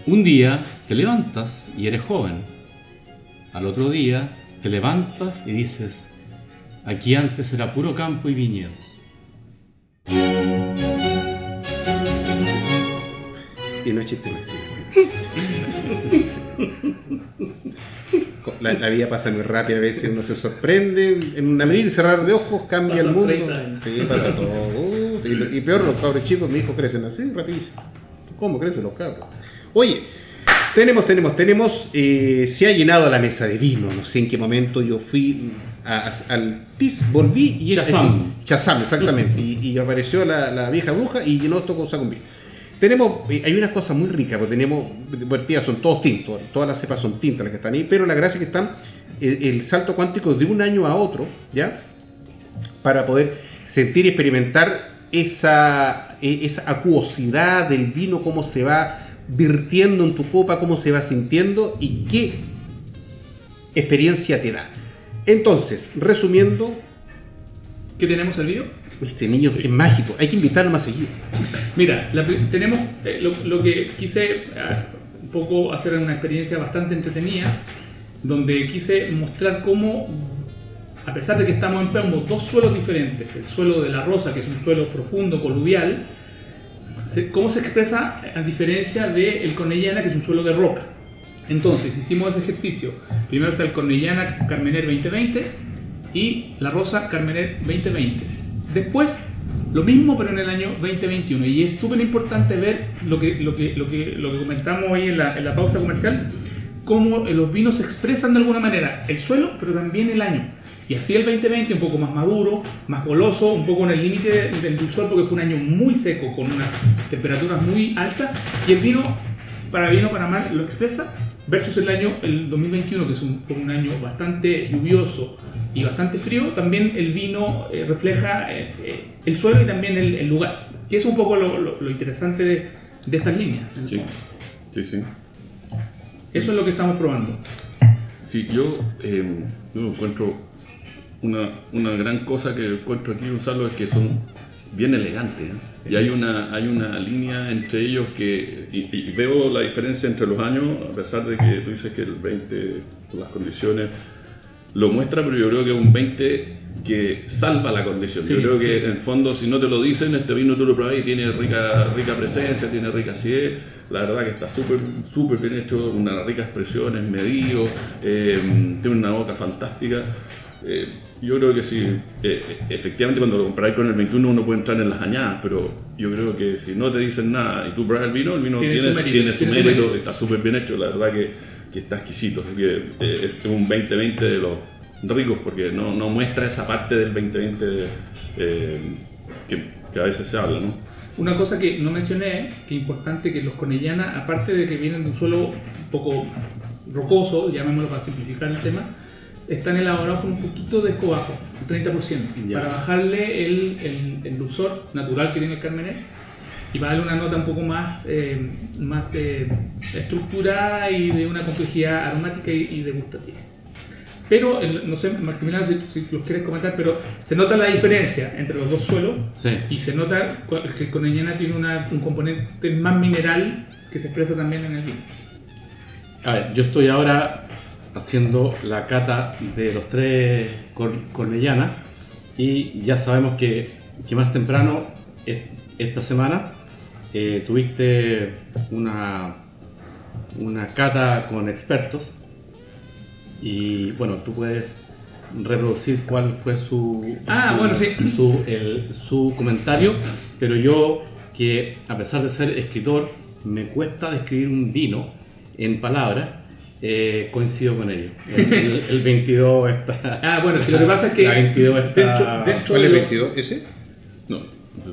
Un día te levantas y eres joven. Al otro día te levantas y dices, aquí antes era puro campo y viñedos. Y no es chiste la, la, vida pasa muy rápida, a veces uno se sorprende, en un abrir y cerrar de ojos cambia el mundo. Sí, pasa todo. y, y, peor, los cabros chicos, mi hijo crecen así, rapidísimo. ¿Cómo crecen los cabros? Oye, tenemos, tenemos, tenemos. Eh, se ha llenado la mesa de vino. No sé en qué momento yo fui al PIS, volví y. Chazam. Chazam, exactamente. y, apareció la, vieja bruja y llenó esto con vino. Tenemos, eh, hay unas cosas muy ricas, porque tenemos, vertidas son todos tintos, todas las cepas son tintas las que están ahí, pero la gracia es que están el, el salto cuántico de un año a otro, ¿ya? Para poder sentir y experimentar esa, e, esa acuosidad del vino, cómo se va virtiendo en tu copa, cómo se va sintiendo y qué experiencia te da. Entonces, resumiendo... ¿Qué tenemos el video? Este niño es mágico, hay que invitarlo más seguido. Mira, tenemos eh, lo, que quise ah, un poco hacer una experiencia bastante entretenida, donde quise mostrar cómo, a pesar de que estamos en dos suelos diferentes, el suelo de la rosa, que es un suelo profundo, coluvial, cómo se expresa a diferencia del Cornellana, que es un suelo de roca. Entonces, hicimos ese ejercicio. Primero está el Cornellana Carmener 2020 y la Rosa Carmener 2020. Después, lo mismo, pero en el año 2021. Y es súper importante ver lo que, lo, que, lo, que, lo que comentamos hoy en la, en la pausa comercial, cómo los vinos expresan de alguna manera el suelo, pero también el año. Y así el 2020 un poco más maduro, más goloso, un poco en el límite del dulzor porque fue un año muy seco con unas temperaturas muy altas y el vino, para bien o para mal, lo expresa versus el año el 2021 que fue un año bastante lluvioso y bastante frío, también el vino eh, refleja eh, eh, el suelo y también el, lugar, que es un poco lo, interesante de, de, estas líneas. Sí, sí, sí. Eso es lo que estamos probando. Sí, yo, yo encuentro una, una gran cosa que encuentro aquí, Gonzalo, es que son bien elegantes. ¿eh? Y hay una, hay una línea entre ellos que. Y, veo la diferencia entre los años, a pesar de que tú dices que el 20, por las condiciones, lo muestra, pero yo creo que es un 20 que salva la condición. yo creo que en el fondo, si no te lo dicen, este vino tú lo probas y tiene rica, rica presencia, tiene rica acidez. La verdad que está súper súper bien hecho, unas ricas expresiones, medido, eh, tiene una boca fantástica. Eh, yo creo que sí, eh, efectivamente cuando lo comparáis con el 21 uno puede entrar en las añadas, pero yo creo que si no te dicen nada y tú pruebas el vino, el vino tiene, su mérito, está súper bien hecho, la verdad que, que está exquisito, así que eh, es un 2020 de los ricos porque no, no muestra esa parte del 2020 eh, que, que, a veces se habla, ¿no? Una cosa que no mencioné, que es importante que los conellanas, aparte de que vienen de un suelo un poco rocoso, llamémoslo para simplificar el tema, están elaborados con un poquito de escobajo, 30%, para bajarle el, el, dulzor natural que tiene el Carmenet y para darle una nota un poco más, eh, más eh, estructurada y de una complejidad aromática y, degustativa. Pero, no sé, Maximiliano, si, si los quieres comentar, pero se nota la diferencia entre los dos suelos Sí. y se nota que el Cornellana tiene una- un componente más mineral que se expresa también en el vino. A ver, yo estoy ahora haciendo la cata de los tres cor- cornellanas y ya sabemos que, que más temprano es- esta semana eh, tuviste una, una cata con expertos y bueno, tú puedes reproducir cuál fue su, Ah, su- bueno, sí. su, el- su comentario, pero yo que a pesar de ser escritor me cuesta describir un vino en palabras, eh, coincido con ellos. El, el- el 22 está... Ah, bueno, que lo que pasa es que La 22 está... dentro- dentro ¿Cuál es el lo- 22? ¿Ese? No,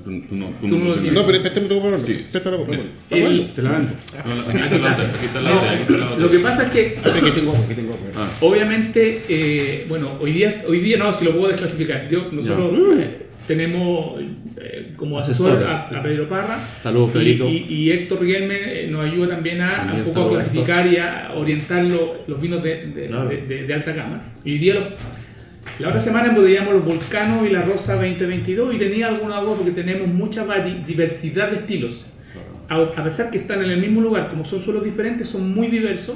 tú, tú no, Tú no lo tienes. No, pero préstame tu copa, Sí. préstame la copa. Te la la otra. lo que pasa es que Aquí tengo agua, aquí tengo agua. Ah, Obviamente, eh, bueno, hoy día, hoy día no, si lo puedo desclasificar. Yo, nosotros eh, tenemos eh, como asesor a, a Pedro Parra Saludos, y, Pedrito. y- y Héctor Rielme eh, nos ayuda también a, a También un poco a clasificar y a orientar lo- los vinos de, de- Claro. de- de- de alta gama. Y hoy día, lo- la otra semana embotellamos los Volcanos y la Rosa 2022 y tenía alguna agua porque tenemos mucha diversidad de estilos. A, pesar que están en el mismo lugar, como son suelos diferentes, son muy diversos.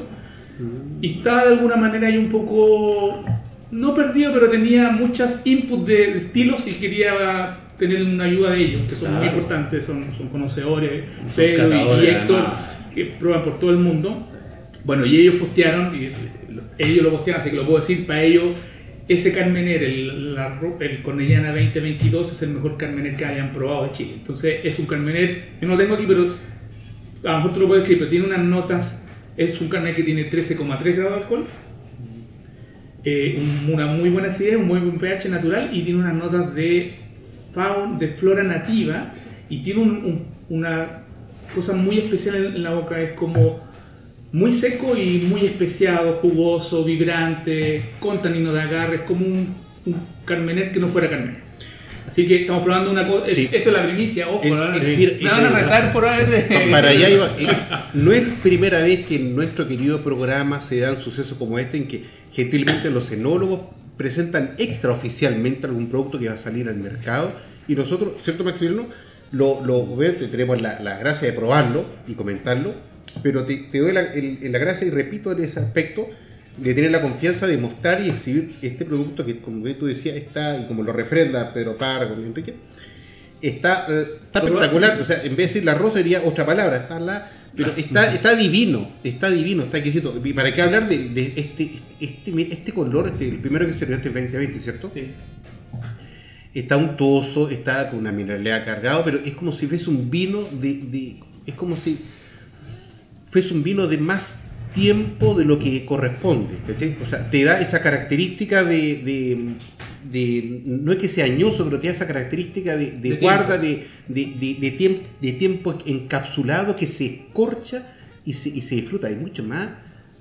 Y estaba de alguna manera ahí un poco, no perdido, pero tenía muchas inputs de, de estilos y quería tener una ayuda de ellos, que son muy Claro. importantes, son, son conocedores, Pedro y- y, Héctor, además. que prueban por todo el mundo. Bueno, y ellos postearon, y ellos lo postearon, así que lo puedo decir, para ellos ese Carmener, el, el Cornellana 2022, es el mejor Carmener que hayan probado de Chile. Entonces es un Carmener, yo no lo tengo aquí, pero a lo mejor tú lo puedes escribir, pero tiene unas notas, es un Carmener que tiene 13,3 grados de alcohol, eh, un- una muy buena acidez, un muy buen pH natural y tiene unas notas de, faun, de flora nativa y tiene un- un- una cosa muy especial en la boca, es como muy seco y muy especiado, jugoso, vibrante, con tanino de agarre, es como un, un Carmener que no fuera Carmener. Así que estamos probando una cosa, Sí. esto es la primicia, ojo, me van a retar por haber... Para allá iba. no es primera vez que en nuestro querido programa se da un suceso como este en que gentilmente los enólogos presentan extraoficialmente algún producto que va a salir al mercado y nosotros, ¿cierto Maximiliano? Lo, lo tenemos la, la gracia de probarlo y comentarlo, pero te, te doy la, el- la gracia y repito en ese aspecto de tener la confianza de mostrar y exhibir este producto que, como tú decías, está, y como lo refrenda Pedro Parra con Enrique, está, eh, está espectacular. O sea, en vez de decir la rosa sería otra palabra, está la. Pero está, está divino, está divino, está exquisito. ¿Y para qué hablar de, de este, este, este color? Este, el primero que se este 2020, ¿cierto? Sí. Está untuoso, está con una mineralidad cargado, pero es como si fuese un vino de, de- Es como si fuese un vino de más tiempo de lo que corresponde. ¿cachai? O sea, te da esa característica de, de- de- No es que sea añoso, pero te da esa característica de, de guarda, de tiemp- de tiempo encapsulado que se escorcha y se, y se disfruta. Hay mucho más.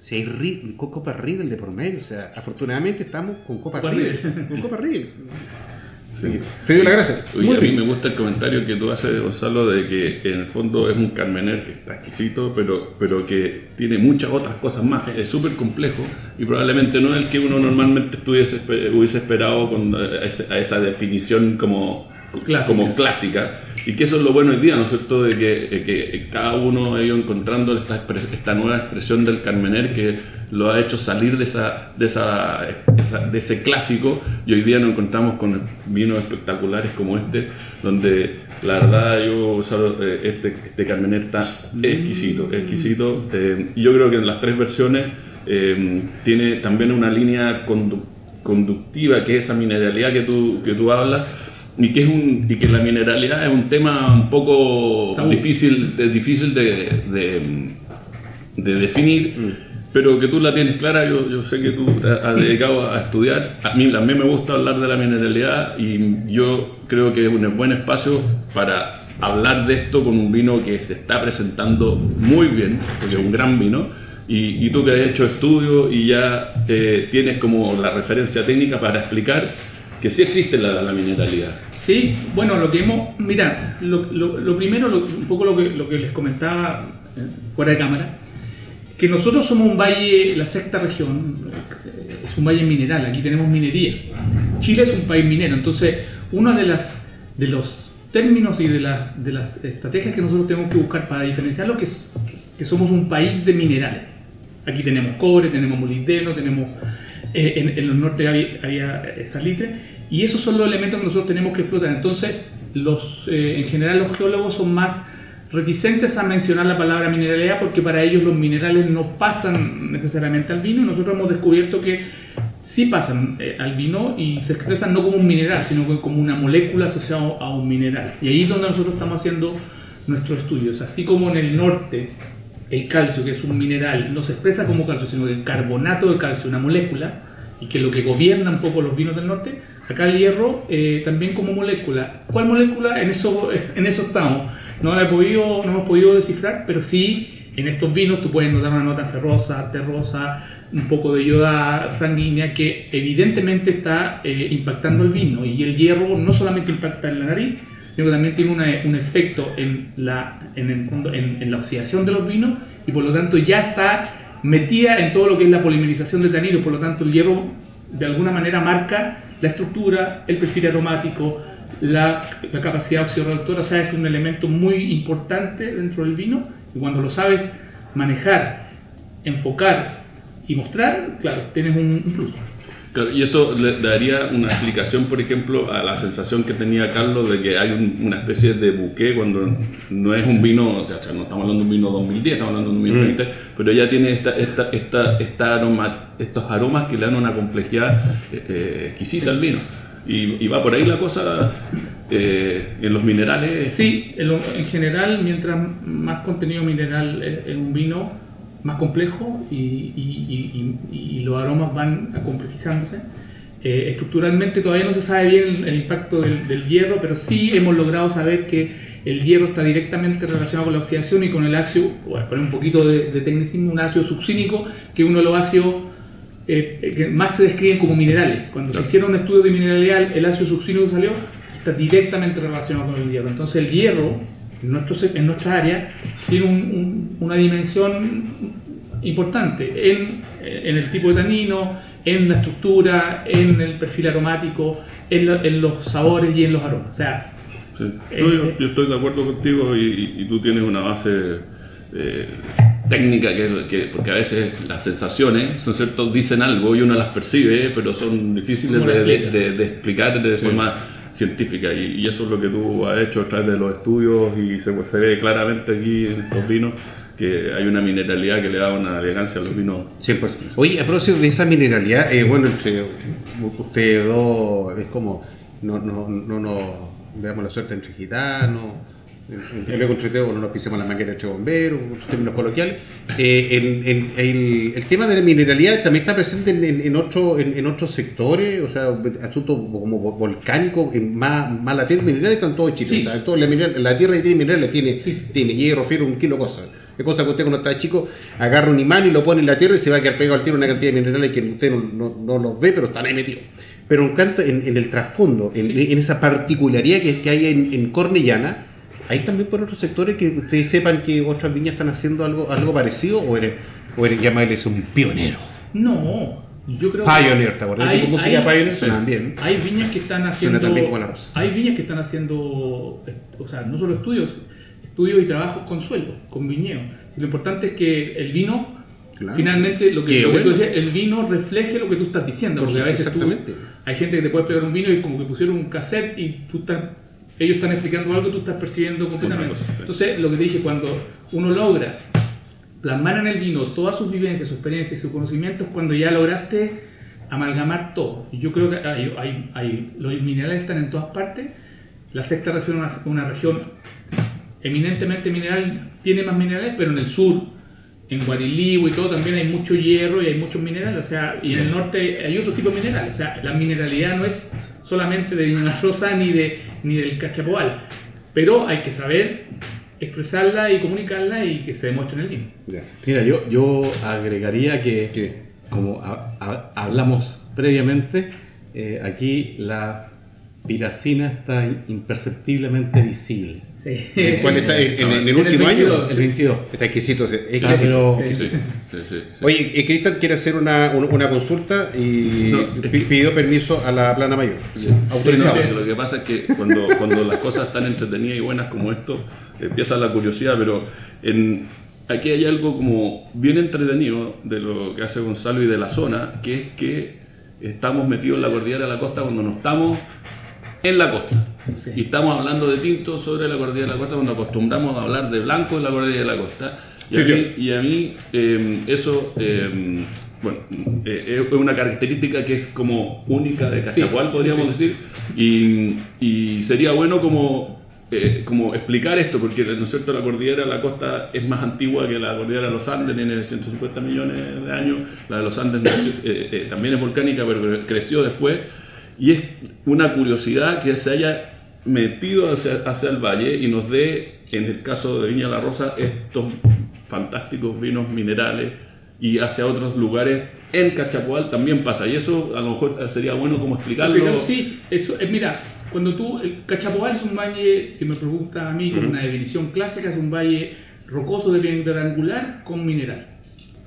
Si hay Copa Riedel de por medio, o sea, afortunadamente estamos con Copa. Riedel. Con Copa Riedel. Que te doy la gracia. Oye, Muy a mí rico. me gusta el comentario que tú haces, Gonzalo, de que en el fondo es un Carmener que está exquisito, pero, pero que tiene muchas otras cosas más. Es súper complejo y probablemente no es el que uno normalmente estuviese, hubiese esperado con, eh, a, esa definición como Clásica. como clásica. Y que eso es lo bueno hoy día, ¿no es cierto? De que, que cada uno ha ido encontrando esta, esta nueva expresión del Carmener que lo ha hecho salir de, esa, de, esa, de ese clásico y hoy día nos encontramos con vinos espectaculares como este, donde la verdad yo, eh, este, este Carmener está exquisito, exquisito. eh, y yo creo que en las tres versiones eh, tiene también una línea condu- conductiva, que es esa mineralidad que tú, que tú hablas, y que, es un, y que la mineralidad es un tema un poco Tabú. difícil, de, difícil de, de, de definir, pero que tú la tienes clara. Yo, yo sé que tú te has dedicado a estudiar. A mí también me gusta hablar de la mineralidad y yo creo que es un buen espacio para hablar de esto con un vino que se está presentando muy bien, porque es un gran vino. Y, y tú que has hecho estudios y ya eh, tienes como la referencia técnica para explicar que sí existe la, la mineralidad. Sí, bueno, lo que hemos. Mira, lo, lo- lo primero, lo- un poco lo que, lo que les comentaba eh, fuera de cámara, que nosotros somos un valle, la sexta región, eh, es un valle mineral, aquí tenemos minería. Chile es un país minero, entonces uno de, las, de los términos y de las, de las estrategias que nosotros tenemos que buscar para diferenciarlo que es que somos un país de minerales. Aquí tenemos cobre, tenemos molibdeno, tenemos eh, en, en, el norte había, había eh, salitre y esos son los elementos que nosotros tenemos que explotar. Entonces, los, eh, en general los geólogos son más reticentes a mencionar la palabra mineralidad porque para ellos los minerales no pasan necesariamente al vino. Nosotros hemos descubierto que sí pasan eh, al vino y se expresan no como un mineral, sino como una molécula asociada a un mineral. Y ahí es donde nosotros estamos haciendo nuestros estudios. Así como en el norte el calcio, que es un mineral, no se expresa como calcio, sino el carbonato de calcio, una molécula, y que es lo que gobierna un poco los vinos del norte, acá el hierro eh, también como molécula. ¿Cuál molécula? En eso, en eso estamos. No la he podido, no hemos podido descifrar, pero sí en estos vinos tú puedes notar una nota ferrosa, terrosa, un poco de yoda sanguínea que evidentemente está eh, impactando el vino. Y el hierro no solamente impacta en la nariz, sino que también tiene un efecto en la, en, el fondo, en, la oxidación de los vinos y por lo tanto ya está metida en todo lo que es la polimerización de taninos, por lo tanto el hierro de alguna manera marca la estructura, el perfil aromático, la, capacidad oxidorreductora, o sea, es un elemento muy importante dentro del vino. Y cuando lo sabes manejar, enfocar y mostrar, claro, tienes un, un plus y eso le daría una explicación, por ejemplo, a la sensación que tenía Carlos de que hay una especie de buque cuando no es un vino, o sea, no estamos hablando de un vino 2010, estamos hablando de un 2020, mm. pero ya tiene esta, esta, esta, esta aroma, estos aromas que le dan una complejidad eh, eh, exquisita al vino. Y, va por ahí la cosa eh, en los minerales. Sí, en, en, general, mientras más contenido mineral en un vino, más complejo y, y, y, los aromas van complejizándose. Eh, estructuralmente todavía no se sabe bien el, impacto del, del, hierro, pero sí hemos logrado saber que el hierro está directamente relacionado con la oxidación y con el ácido, bueno, poner un poquito de, tecnicismo, un ácido succínico, que uno de los ácidos eh, que más se describen como minerales. Cuando se hicieron un estudio de mineralidad, el ácido succínico salió, está directamente relacionado con el hierro. Entonces el hierro en, nuestro, en nuestra área tiene una dimensión importante en, en, el tipo de tanino, en la estructura, en el perfil aromático, en, en los sabores y en los aromas. O sea, eh, yo, estoy de acuerdo contigo y, tú tienes una base eh, técnica que, que, porque a veces las sensaciones son ciertos dicen algo y uno las percibe pero son difíciles de, de, explicar de forma científica y, eso es lo que tú has hecho a través de los estudios y se, se ve claramente aquí en estos vinos que hay una mineralidad que le da una elegancia a los vinos. Sí, pues. Oye, a propósito de esa mineralidad, eh, bueno, entre ustedes dos es como, no, no, no, no, veamos la suerte entre gitanos en el contrateo no nos pisemos la manguera entre bomberos, en términos coloquiales. Eh, el, tema de la mineralidad también está presente en, otro, en, otros sectores, o sea, asuntos como volcánicos, más, más latentes, minerales están todos en Chile. O sea, la, la, tierra tiene minerales, tiene, tiene hierro, fierro, un kilo de cosas. Es cosa que usted cuando está chico agarra un imán y lo pone en la tierra y se va a quedar pegado al tiro una cantidad de minerales que usted no, no, los ve, pero están ahí metidos. Pero en, en, el trasfondo, en, esa particularidad que, que hay en, Cornellana, ¿Hay también por otros sectores que ustedes sepan que otras viñas están haciendo algo, algo parecido o eres, o eres un pionero? No, yo creo Pioneer, ¿te acuerdas? Hay, música hay, Pioneer suena bien. Hay viñas que están haciendo. también como la rosa. Hay viñas que están haciendo, o sea, no solo estudios, estudios y trabajos con suelo, con viñedo. Lo importante es que el vino, finalmente, lo que, lo el vino refleje lo que tú estás diciendo. porque a veces tú, hay gente que te puede pegar un vino y como que pusieron un cassette y tú estás ellos están explicando algo y tú estás percibiendo completamente. Entonces, lo que te dije, cuando uno logra plasmar en el vino todas sus vivencias, sus experiencias y sus conocimientos, cuando ya lograste amalgamar todo. Y yo creo que hay, hay, los minerales están en todas partes. La sexta región es una, región eminentemente mineral, tiene más minerales, pero en el sur, en Guarilivo y todo, también hay mucho hierro y hay muchos minerales. O sea, y en el norte hay otro tipo de minerales. O sea, la mineralidad no es solamente de Viña Rosa ni de ni del cachapoal. Pero hay que saber expresarla y comunicarla y que se demuestre en el vino. Mira, yo, yo agregaría que, como hablamos previamente, eh, aquí la piracina está imperceptiblemente visible. Sí. ¿Cuál está? ¿En, en- en el En el último año? 22. El 22. Está exquisito. Claro, exquisito. pero- Sí, sí. Oye, eh, Cristian quiere hacer una, un- una consulta y No, es pi- que- pidió permiso a la plana mayor. Sí, Autorizado. sí, no, lo que pasa es que cuando, cuando las cosas están entretenidas y buenas como esto, empieza la curiosidad, pero en, aquí hay algo como bien entretenido de lo que hace Gonzalo y de la zona, que es que estamos metidos en la cordillera de la costa cuando no estamos en la costa. Y estamos hablando de tinto sobre la cordillera de la costa cuando acostumbramos a hablar de blanco en la cordillera de la costa. Y, Sí, a, sí. mí, y a mí, eh, eso, eh, bueno, eh, es una característica que es como única de Cachapual, podríamos decir. Y, y sería bueno como, eh, como explicar esto, porque ¿no es cierto? la cordillera de la costa es más antigua que la cordillera de los Andes, tiene 150 millones de años. La de los Andes nació- eh, eh, también es volcánica, pero creció después. Y es una curiosidad que se haya metido hacia, hacia el valle y nos dé, en el caso de Viña La Rosa, estos fantásticos vinos minerales y hacia otros lugares. En Cachapoal también pasa y eso a lo mejor sería bueno como explicarlo. Pero sí, eso, eh, mira, cuando tú, el Cachapoal es un valle, si me preguntas a mí, con una definición clásica, es un valle rocoso de piedra angular con mineral.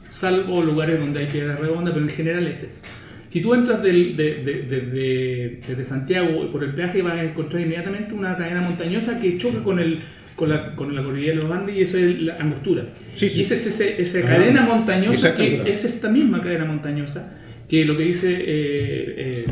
Salvo lugares donde hay piedra redonda, pero en general es eso. Si tú entras del- de- de- de- de- desde Santiago por el peaje vas a encontrar inmediatamente una cadena montañosa que choca con, el, con, la, con la cordillera de los Andes y esa es la angostura. Sí, sí. Y esa es ese- esa cadena montañosa que es esta misma cadena montañosa que lo que dice eh, eh,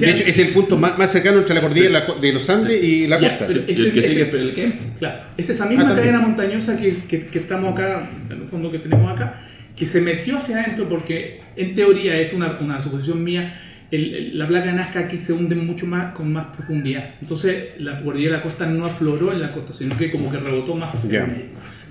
De hecho, es el punto más, más cercano entre la cordillera co- de los Andes y la costa. pero ¿Y el que sigue ese- es el qué? Claro, es esa misma Ah, cadena montañosa que, que- que estamos acá, en el fondo que tenemos acá, que se metió hacia adentro porque en teoría es una, una suposición mía, el- el- la placa de Nazca aquí se hunde mucho más con más profundidad. Entonces la cordillera de la costa no afloró en la costa, sino que como que rebotó más hacia medio.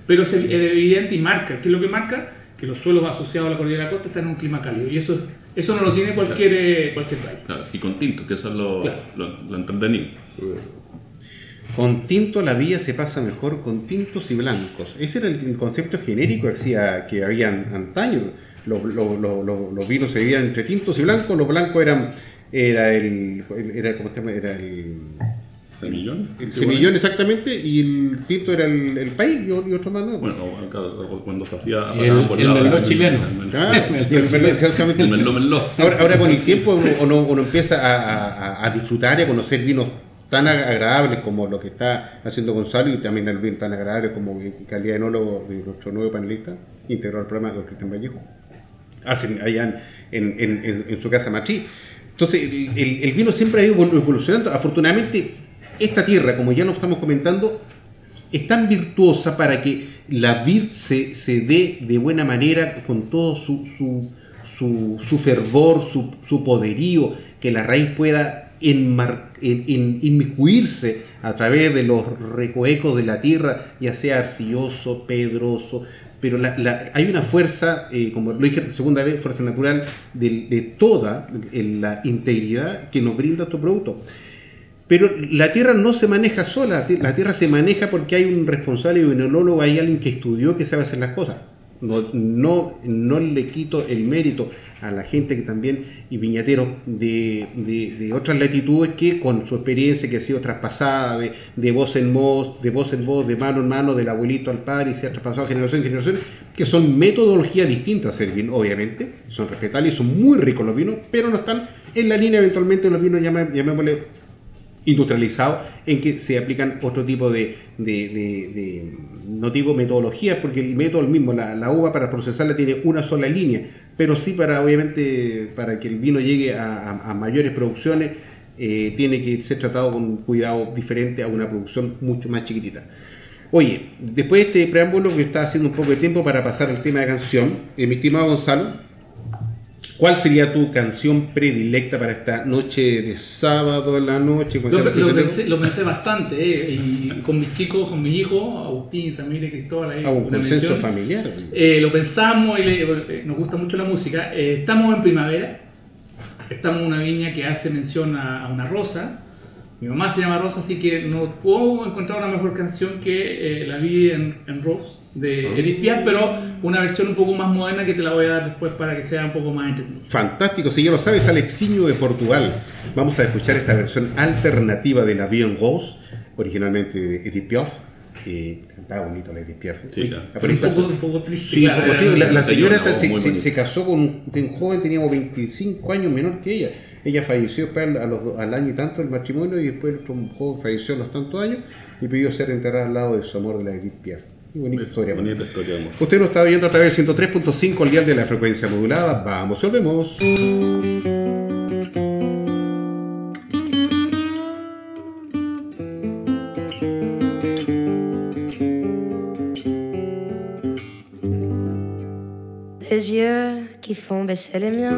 Pero es, evidente y marca, ¿qué es lo que marca? Que los suelos asociados a la cordillera de la costa están en un clima cálido y eso, eso no lo tiene cualquier, eh, cualquier país. Claro, y con tinto, que eso es lo, Claro. lo, lo entretenido. Con tinto la vía se pasa mejor con tintos y blancos. Ese era el, concepto genérico que, hacía, que había an- antaño. Los, los- los- los- los vinos se dividían entre tintos y blancos. Los blancos eran era el, era, ¿cómo se llama? Era el, ¿Semillón? el semillón exactamente y el tinto era el, el país y, otro más. ¿no? Bueno, acá, cuando se hacía... El- el el- chileno. el- Ah, merlot. Ahora, ahora con el tiempo uno, uno- uno empieza a, a- a disfrutar y a conocer vinos tan ag- agradables como lo que está haciendo Gonzalo y también el vino tan agradable como en calidad de enólogo de nuestro nuevo panelista, integró al programa don Cristian Vallejo. Hacen allá en, en- su casa matriz. Entonces, el, el- el vino siempre ha ido evol- evolucionando. Afortunadamente, esta tierra, como ya lo estamos comentando, es tan virtuosa para que la vid se, se dé de buena manera con todo su, su, su, su fervor, su, su poderío, que la raíz pueda enmar- en- en- inmiscuirse a través de los recoecos de la tierra, ya sea arcilloso, pedroso, pero la- la- hay una fuerza, eh, como lo dije segunda vez, fuerza natural de, de toda en la integridad que nos brinda estos productos. Pero la tierra no se maneja sola, la ti- la tierra se maneja porque hay un responsable vinólogo, hay alguien que estudió, que sabe hacer las cosas. No, no, no le quito el mérito a la gente que también, y viñateros de, de- otras latitudes que con su experiencia que ha sido traspasada de, de voz en voz, de voz en voz, de mano en mano, del abuelito al padre, y se ha traspasado generación en generación, que son metodologías distintas el vino, obviamente, son respetables son muy ricos los vinos, pero no están en la línea eventualmente de los vinos, llama- llamémosle industrializado en que se aplican otro tipo de- de- no digo metodologías, porque el método es el mismo, la, uva para procesarla tiene una sola línea, pero sí para, obviamente, para que el vino llegue a, mayores producciones, eh, tiene que ser tratado con cuidado diferente a una producción mucho más chiquitita. Oye, después de este preámbulo que está haciendo un poco de tiempo para pasar al tema de canción, eh, mi estimado Gonzalo, ¿Cuál sería tu canción predilecta para esta noche de sábado en la noche? Lo, lo pensé, lo pensé bastante, eh, y con mis chicos, con mi hijo, Agustín, Samir y Cristóbal, ahí Ah, un consenso familiar. Eh, lo pensamos y le- eh, nos gusta mucho la música. Eh, estamos en primavera, estamos en una viña que hace mención a, a una rosa. Mi mamá se llama Rosa, así que no puedo encontrar una mejor canción que eh, la vi en, en Rose de. Edith Piaf, pero una versión un poco más moderna que te la voy a dar después para que sea un poco más entretenida. Fantástico, si ya lo sabes, Alexiño de Portugal. Vamos a escuchar esta versión alternativa de la Bien Rose, originalmente de Edith Piaf. Eh, cantaba bonito la Edith Piaf. Sí, claro. un, poco, un poco triste. Sí, claro, poco era- tío, la, la 91, señora esta se, se- se casó con un, un joven, teníamos 25 años menor que ella. Ella falleció después al, a los do- al año y tanto del matrimonio y después otro joven falleció a los tantos años y pidió ser enterrada al lado de su amor de la Edith Piaf. Qué bonita historia. Bonita bonita. historia de amor. Usted nos está viendo a través del 103.5 al dial de la frecuencia modulada. Vamos, volvemos. Des yeux qui font baisser les miens,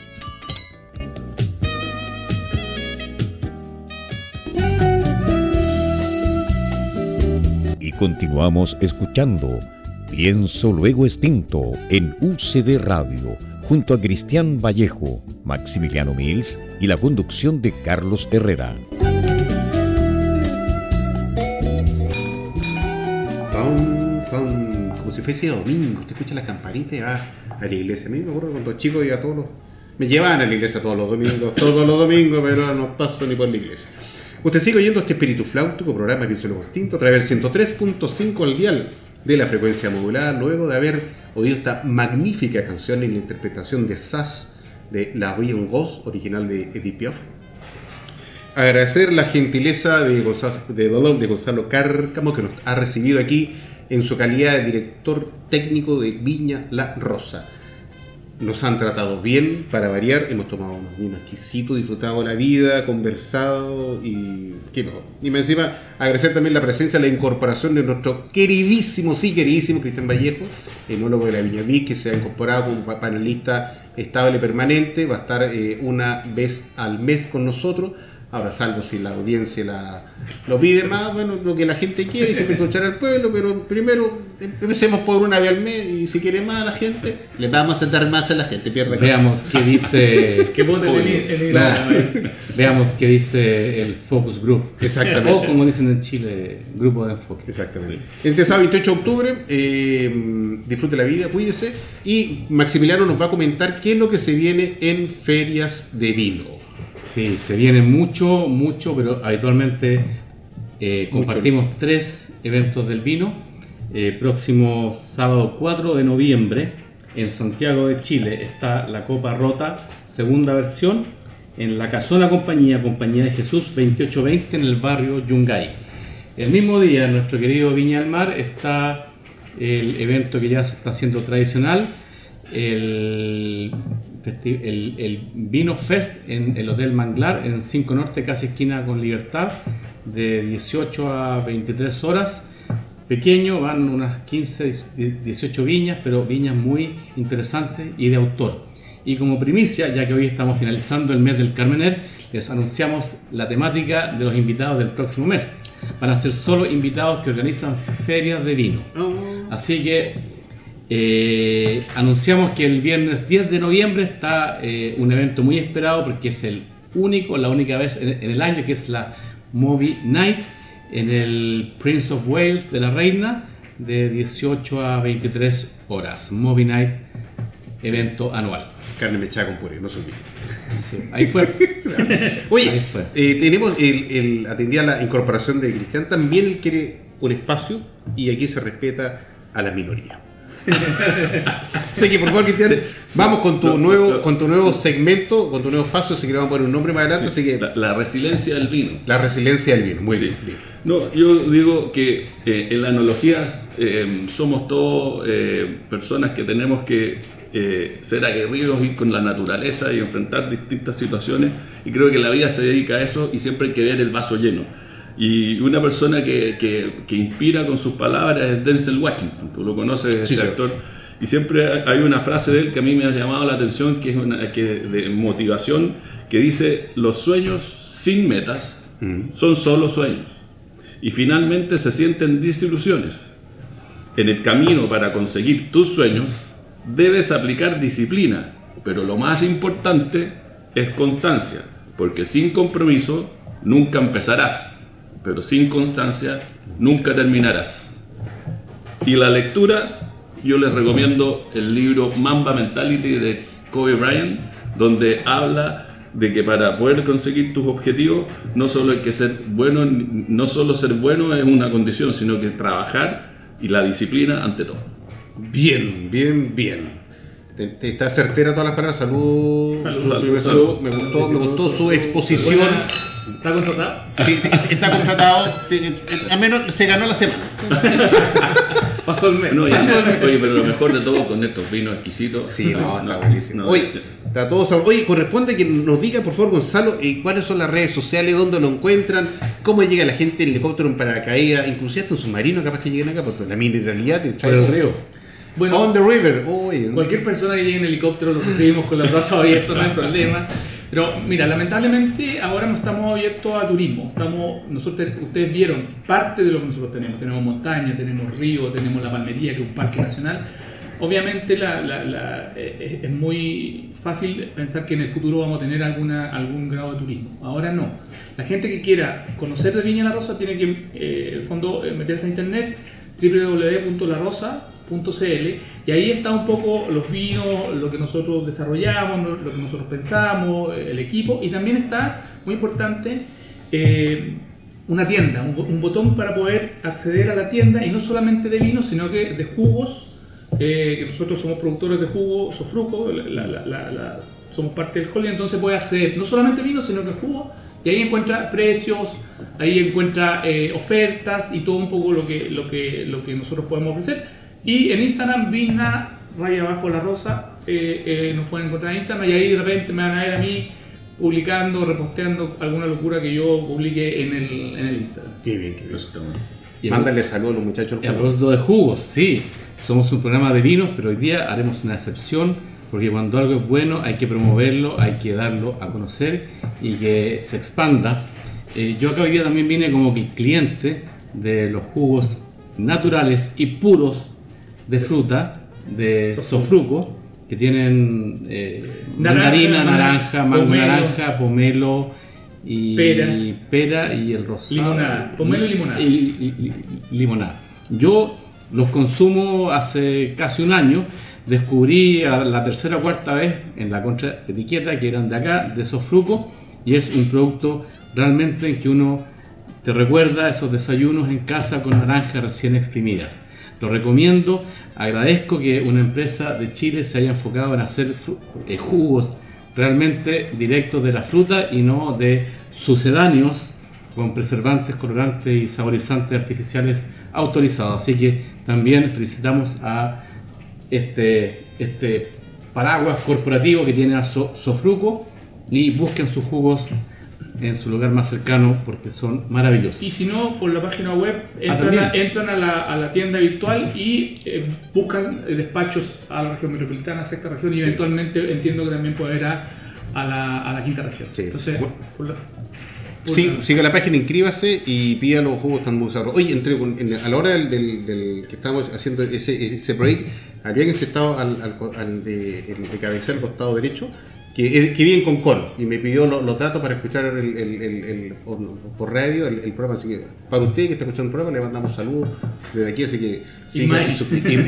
Continuamos escuchando Pienso Luego Extinto en UCD Radio, junto a Cristian Vallejo, Maximiliano Mills y la conducción de Carlos Herrera. Como si fuese domingo. Te escucha las campanitas y va a la iglesia. A mí me acuerdo cuando chico iba a todos los. Me llevaban a la iglesia todos los domingos, todos los domingos, pero no paso ni por la iglesia. Usted sigue oyendo este espíritu flautico, programa Pienso Luego Extinto, a través del 103.5 al dial de la frecuencia modulada, luego de haber oído esta magnífica canción en la interpretación de Sass de La Vie en Rose, original de Edith Piaf. Agradecer la gentileza de Gonzalo, de, de Gonzalo Cárcamo que nos ha recibido aquí en su calidad de director técnico de Viña La Rosa. Nos han tratado bien, para variar, hemos tomado unos vinos exquisitos, disfrutado la vida, conversado y qué mejor. Y más encima agradecer también la presencia, la incorporación de nuestro queridísimo, sí queridísimo Cristian Vallejo, enólogo de la Viña Vic, que se ha incorporado como pa- panelista estable permanente, va a estar eh, una vez al mes con nosotros. Ahora, salvo si la audiencia la, lo pide más, bueno, lo que la gente quiere y siempre escuchar al pueblo, pero primero empecemos por una vez al mes y si quiere más a la gente, le vamos a dar más a la gente, pierda Veamos qué dice. En el- ahí. Veamos qué dice el Focus Group. Exactamente. O como dicen en Chile, grupo de enfoque. Exactamente. Este sábado 28 de octubre, eh, disfrute la vida, cuídese. Y Maximiliano nos va a comentar qué es lo que se viene en ferias de vino. Sí, se viene mucho, mucho, pero habitualmente eh, compartimos tres eventos del vino. Eh, próximo sábado 4 de noviembre en Santiago de Chile está la Copa Rota, segunda versión, en la Casona Compañía, Compañía de Jesús 2820 en el barrio Yungay. El mismo día, en nuestro querido Viña del Mar, está el evento que ya se está haciendo tradicional, el, el, el Vino Fest en el Hotel Manglar, en 5 Norte, casi esquina con Libertad, de 18 a 23 horas. Pequeño, van unas 15, 18 viñas, pero viñas muy interesantes y de autor. Y como primicia, ya que hoy estamos finalizando el mes del Carmener, les anunciamos la temática de los invitados del próximo mes. van a ser solo invitados que organizan ferias de vino. Oh. Así que eh, anunciamos que el viernes 10 de noviembre está eh, un evento muy esperado porque es el único, la única vez en, en el año que es la Movie Night en el Prince of Wales de la Reina de 18 a 23 horas. Movie Night, evento anual. Carne mechada con puré, no se olvide. Sí, ahí fue. Oye, Ahí fue. eh, tenemos el, el atendía la incorporación de Cristian, también él quiere un espacio y aquí se respeta a la minoría. Así que por favor, Cristian, Sí. vamos con tu nuevo, con tu nuevo segmento, con tu nuevo espacio, así que le vamos a poner un nombre más adelante, así que La, la resiliencia del vino. la resiliencia del vino. Muy Sí. bien, bien. No, yo digo que eh, en la analogía eh, somos todos eh, personas que tenemos que eh, ser aguerridos y con la naturaleza y enfrentar distintas situaciones y creo que la vida se dedica a eso y siempre hay que ver el vaso lleno. Y una persona que, que- que inspira con sus palabras es Denzel Washington, tú lo conoces, Sí, este sí. actor. Y siempre hay una frase de él que a mí me ha llamado la atención, que es una que de motivación, que dice, los sueños sin metas son solo sueños. Y finalmente se sienten desilusiones. En el camino para conseguir tus sueños, debes aplicar disciplina, pero lo más importante es constancia, porque sin compromiso nunca empezarás, pero sin constancia nunca terminarás. Y la lectura, yo les recomiendo el libro Mamba Mentality de Kobe Bryant, donde habla de que para poder conseguir tus objetivos no solo hay que ser bueno, no solo ser bueno es una condición, sino que trabajar y la disciplina ante todo. Bien, bien, bien. Te- te- Está certera todas las palabras. Salud. Salud, Salud, salud, salud. salud. Me gustó, me gustó su exposición. ¿Está contratado? Sí, Está contratado. Al menos se ganó la semana. Pasó el mes. No, ya- oye, pero lo mejor de todo con estos vinos exquisitos. Sí, no, está no, buenísimo. no, Oye, está todo sab- Oye, corresponde que nos diga, por favor, Gonzalo, eh, cuáles son las redes sociales, dónde lo encuentran, cómo llega la gente en helicóptero en paracaídas, inclusive hasta un submarino capaz que lleguen acá, porque la mineralidad te Por el río. Bueno, On the river. Oye, Cualquier persona que llegue en helicóptero lo recibimos con los brazos abiertos, no hay problema. Pero mira, lamentablemente ahora no estamos abiertos a turismo. Estamos, nosotros, ustedes vieron parte de lo que nosotros tenemos. Tenemos montaña, tenemos río, tenemos la Palmería, que es un parque nacional. Obviamente la- la- la- eh, es es muy fácil pensar que en el futuro vamos a tener alguna, algún grado de turismo. Ahora no. La gente que quiera conocer de Viña La Rosa tiene que, eh, en el fondo, eh, meterse a internet www.larosa.cl y ahí está un poco los vinos, lo que nosotros desarrollamos, lo que nosotros pensamos, el equipo y también está, muy importante, eh, una tienda, un, bo- un botón para poder acceder a la tienda y no solamente de vinos, sino que de jugos, eh, que nosotros somos productores de jugo, Sofruco, la- la- somos parte del holding, entonces puede acceder no solamente vino, sino que jugo, y ahí encuentra precios, ahí encuentra eh, ofertas y todo un poco lo que, lo, que, lo que nosotros podemos ofrecer. Y en Instagram, Vina, raya abajo la rosa, eh, eh, nos pueden encontrar en Instagram y ahí de repente me van a ver a mí publicando, reposteando alguna locura que yo publique en el, en el Instagram. Qué bien, qué bien. Y a- Mándale saludos a los muchachos. Y a propósito de jugos, sí, somos un programa de vinos, pero hoy día haremos una excepción porque cuando algo es bueno hay que promoverlo, hay que darlo a conocer y que se expanda. Eh, yo acá hoy día también vine como que cliente de los jugos naturales y puros de fruta de Sofruco, que tienen eh, Naranja, mandarina, man- naranja, mango pomelo. naranja, pomelo y Pera. pera y el rosado. Limonada, pomelo y limonada. Y, y- y- limonada. Yo los consumo hace casi un año. Descubrí a la tercera o cuarta vez en la contraetiqueta que eran de acá, de Sofruco, y es un producto realmente en que uno te recuerda esos desayunos en casa con naranjas recién exprimidas. Lo recomiendo, agradezco que una empresa de Chile se haya enfocado en hacer eh, jugos realmente directos de la fruta y no de sucedáneos con preservantes, colorantes y saborizantes artificiales autorizados. Así que también felicitamos a este, este paraguas corporativo que tiene a So- Sofruco y busquen sus jugos en su lugar más cercano porque son maravillosos. Y si no, por la página web entran, también. a, entran a, la, a la tienda virtual y eh, buscan eh, despachos a la región metropolitana, sexta región, y eventualmente entiendo que también puede ir a, a la, a la quinta región. Sí. Entonces, Bueno. por la- Sí, siga la página, inscríbase y pida los jugos tan sabrosos. Oye, entre, en- a la hora del, del- del que estábamos haciendo ese, ese proyecto, había alguien sentado al, al, al de, de cabecera, al costado derecho, que, es- que vive en Concord y me pidió lo- los datos para escuchar el, el- el- el- por, radio el, el programa. Así que para usted que está escuchando el programa, le mandamos saludos desde aquí. Así que Ismael.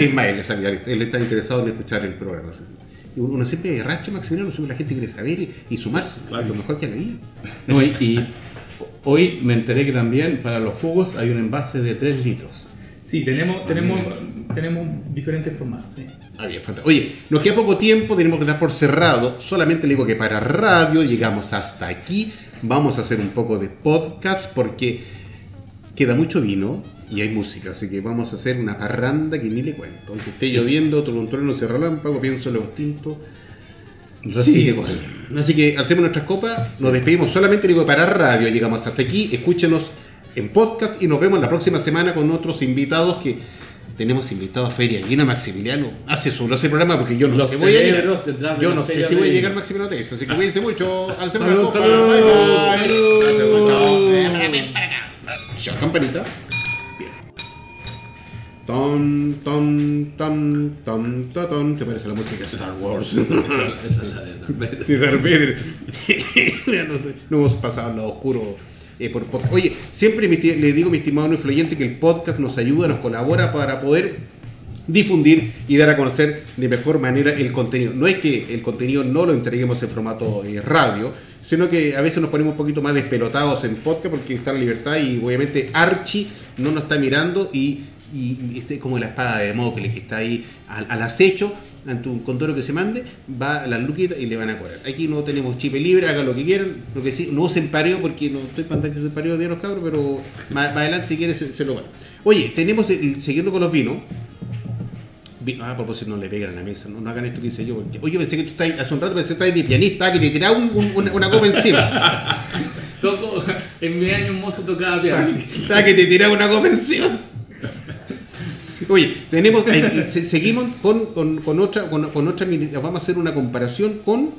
Ismael, él está interesado en escuchar el programa. Y uno siempre arrastra Maximiliano, la gente quiere saber y, y sumarse. Lo mejor que vida. No, y, y hoy me enteré que también para los jugos hay un envase de 3 litros. Sí, tenemos, tenemos, tenemos diferentes formatos. sí. Ah, bien, fantástico. Oye, nos queda poco tiempo, tenemos que dar por cerrado. Solamente le digo que para radio llegamos hasta aquí. Vamos a hacer un poco de podcast porque queda mucho vino y hay música. Así que vamos a hacer una parranda que ni le cuento. Aunque esté lloviendo, todo un trueno se relámpago, pienso en los tintos. Sí. Así que hacemos nuestras copas, nos despedimos solamente digo para radio, llegamos hasta aquí, escúchenos en podcast y nos vemos la próxima semana con otros invitados que tenemos invitados a Feria Llena Maximiliano. Hace su no sé programa porque yo no Los sé voy a llegar. Yo la no sé si voy a llegar Maximiliano Tejos, así que cuídense mucho. Al copa. salud, Bye, bye. salud. Chao. Campanita. Ton, ton, ton, ton, ton. ¿Te parece la música de Star Wars? Esa, esa es la de Darth Vader. de Darth Vader. No hemos pasado al lado oscuro eh. Oye, siempre le digo mi estimado no influyente que el podcast nos ayuda, nos colabora para poder difundir y dar a conocer de mejor manera el contenido. No es que el contenido no lo entreguemos en formato eh, radio, sino que a veces nos ponemos un poquito más despelotados en podcast porque está la libertad y obviamente Archie no nos está mirando y, y, este como la espada de Damocles que está ahí al acecho ante un condoro que se mande, va a las luquitas y le van a cobrar. Aquí no tenemos chip libre, hagan lo que quieran, lo que sí, no usen pareo porque no estoy para que se pareo de los cabros, pero más, más adelante si quieres se, se lo van. Oye, tenemos, el- siguiendo con los vinos, vi- ah, a propósito, no le pegan a la mesa, no, no hagan esto que hice yo. porque- oye, pensé que tú estás, hace un rato pensé que estás de pianista, que te tiraba un- un- una, una copa encima. Toco, en mi año un mozo tocaba piano. Estaba que te tiraba una copa encima. Oye, tenemos, eh, se- seguimos con, con, con otra, con, con otra, vamos a hacer una comparación con...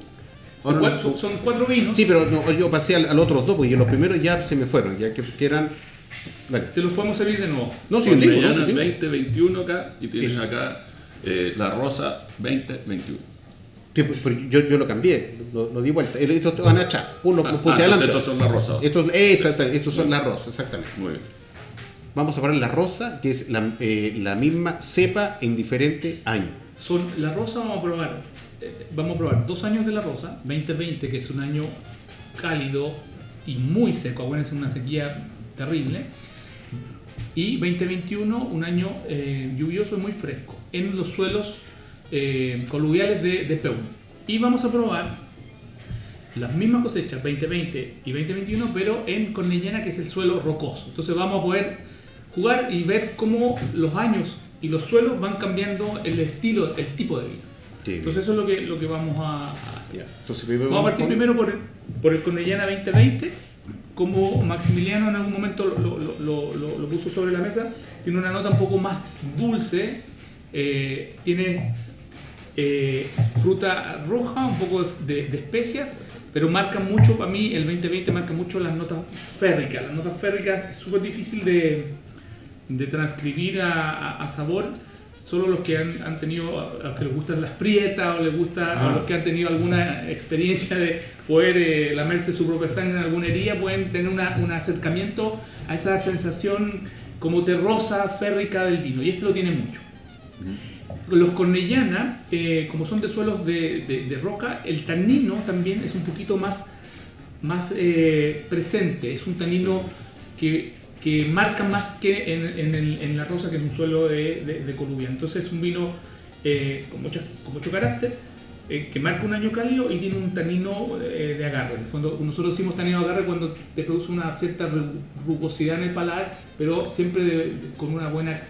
ahora Cuatro- son, cuatro vinos. Sí, pero no, yo pasé al, al otros dos, porque yo los primeros ya se me fueron, ya que, que eran... Dale. Te los podemos servir de nuevo. No, sí, yo digo, no, Orellana digo. 2021 acá y tienes Sí. acá eh, la rosa 2021. Sí, pues, pero yo, yo lo cambié, lo, lo di vuelta. Estos van atrás, pum, lo, Ah, puse ah, adelante. estos son la rosa. Estos, exactamente, estos son las rosas, exactamente. Muy bien. Vamos a poner la rosa, que es la, eh, la misma cepa en diferente año. Son, la rosa vamos a probar. eh, vamos a probar dos años de la rosa, 2020, que es un año cálido y muy seco, acuérdense, una sequía terrible. Y 2021, un año eh, lluvioso y muy fresco, en los suelos coluviales de, de. Y vamos a probar las mismas cosechas 2020 y 2021, pero en Cornellana, que es el suelo rocoso. Entonces vamos a poder jugar y ver cómo los años y los suelos van cambiando el estilo, el tipo de vino. Sí, Entonces eso es lo que, lo que vamos a, hacer. Entonces, Vamos a partir con- primero por el, por el Cornellana 2020, como Maximiliano en algún momento lo, lo- lo- lo- lo puso sobre la mesa, tiene una nota un poco más dulce, eh, tiene eh, fruta roja, un poco de, de especias, pero marca mucho, para mí el 2020 marca mucho las notas férricas. Las notas férricas es súper difícil de, de transcribir a, a- a sabor. Solo los que han, han tenido, a los que les gustan las prietas o les gusta, o Ah. los que han tenido alguna experiencia de poder eh, lamerse su propia sangre en alguna herida, pueden tener una- un acercamiento a esa sensación como terrosa, férrica del vino. Y este lo tiene mucho. Los cornellana, eh, como son de suelos de, de- de roca, el tanino también es un poquito más, más eh, presente. Es un tanino que, que marca más que en, en el- en la rosa, que es un suelo de, de, de colubia. Entonces es un vino eh, con, mucha- con mucho carácter, eh, que marca un año cálido y tiene un tanino eh, de agarre. En el fondo, nosotros decimos tanino de agarre cuando te produce una cierta ru- rugosidad en el paladar, pero siempre de- con una buena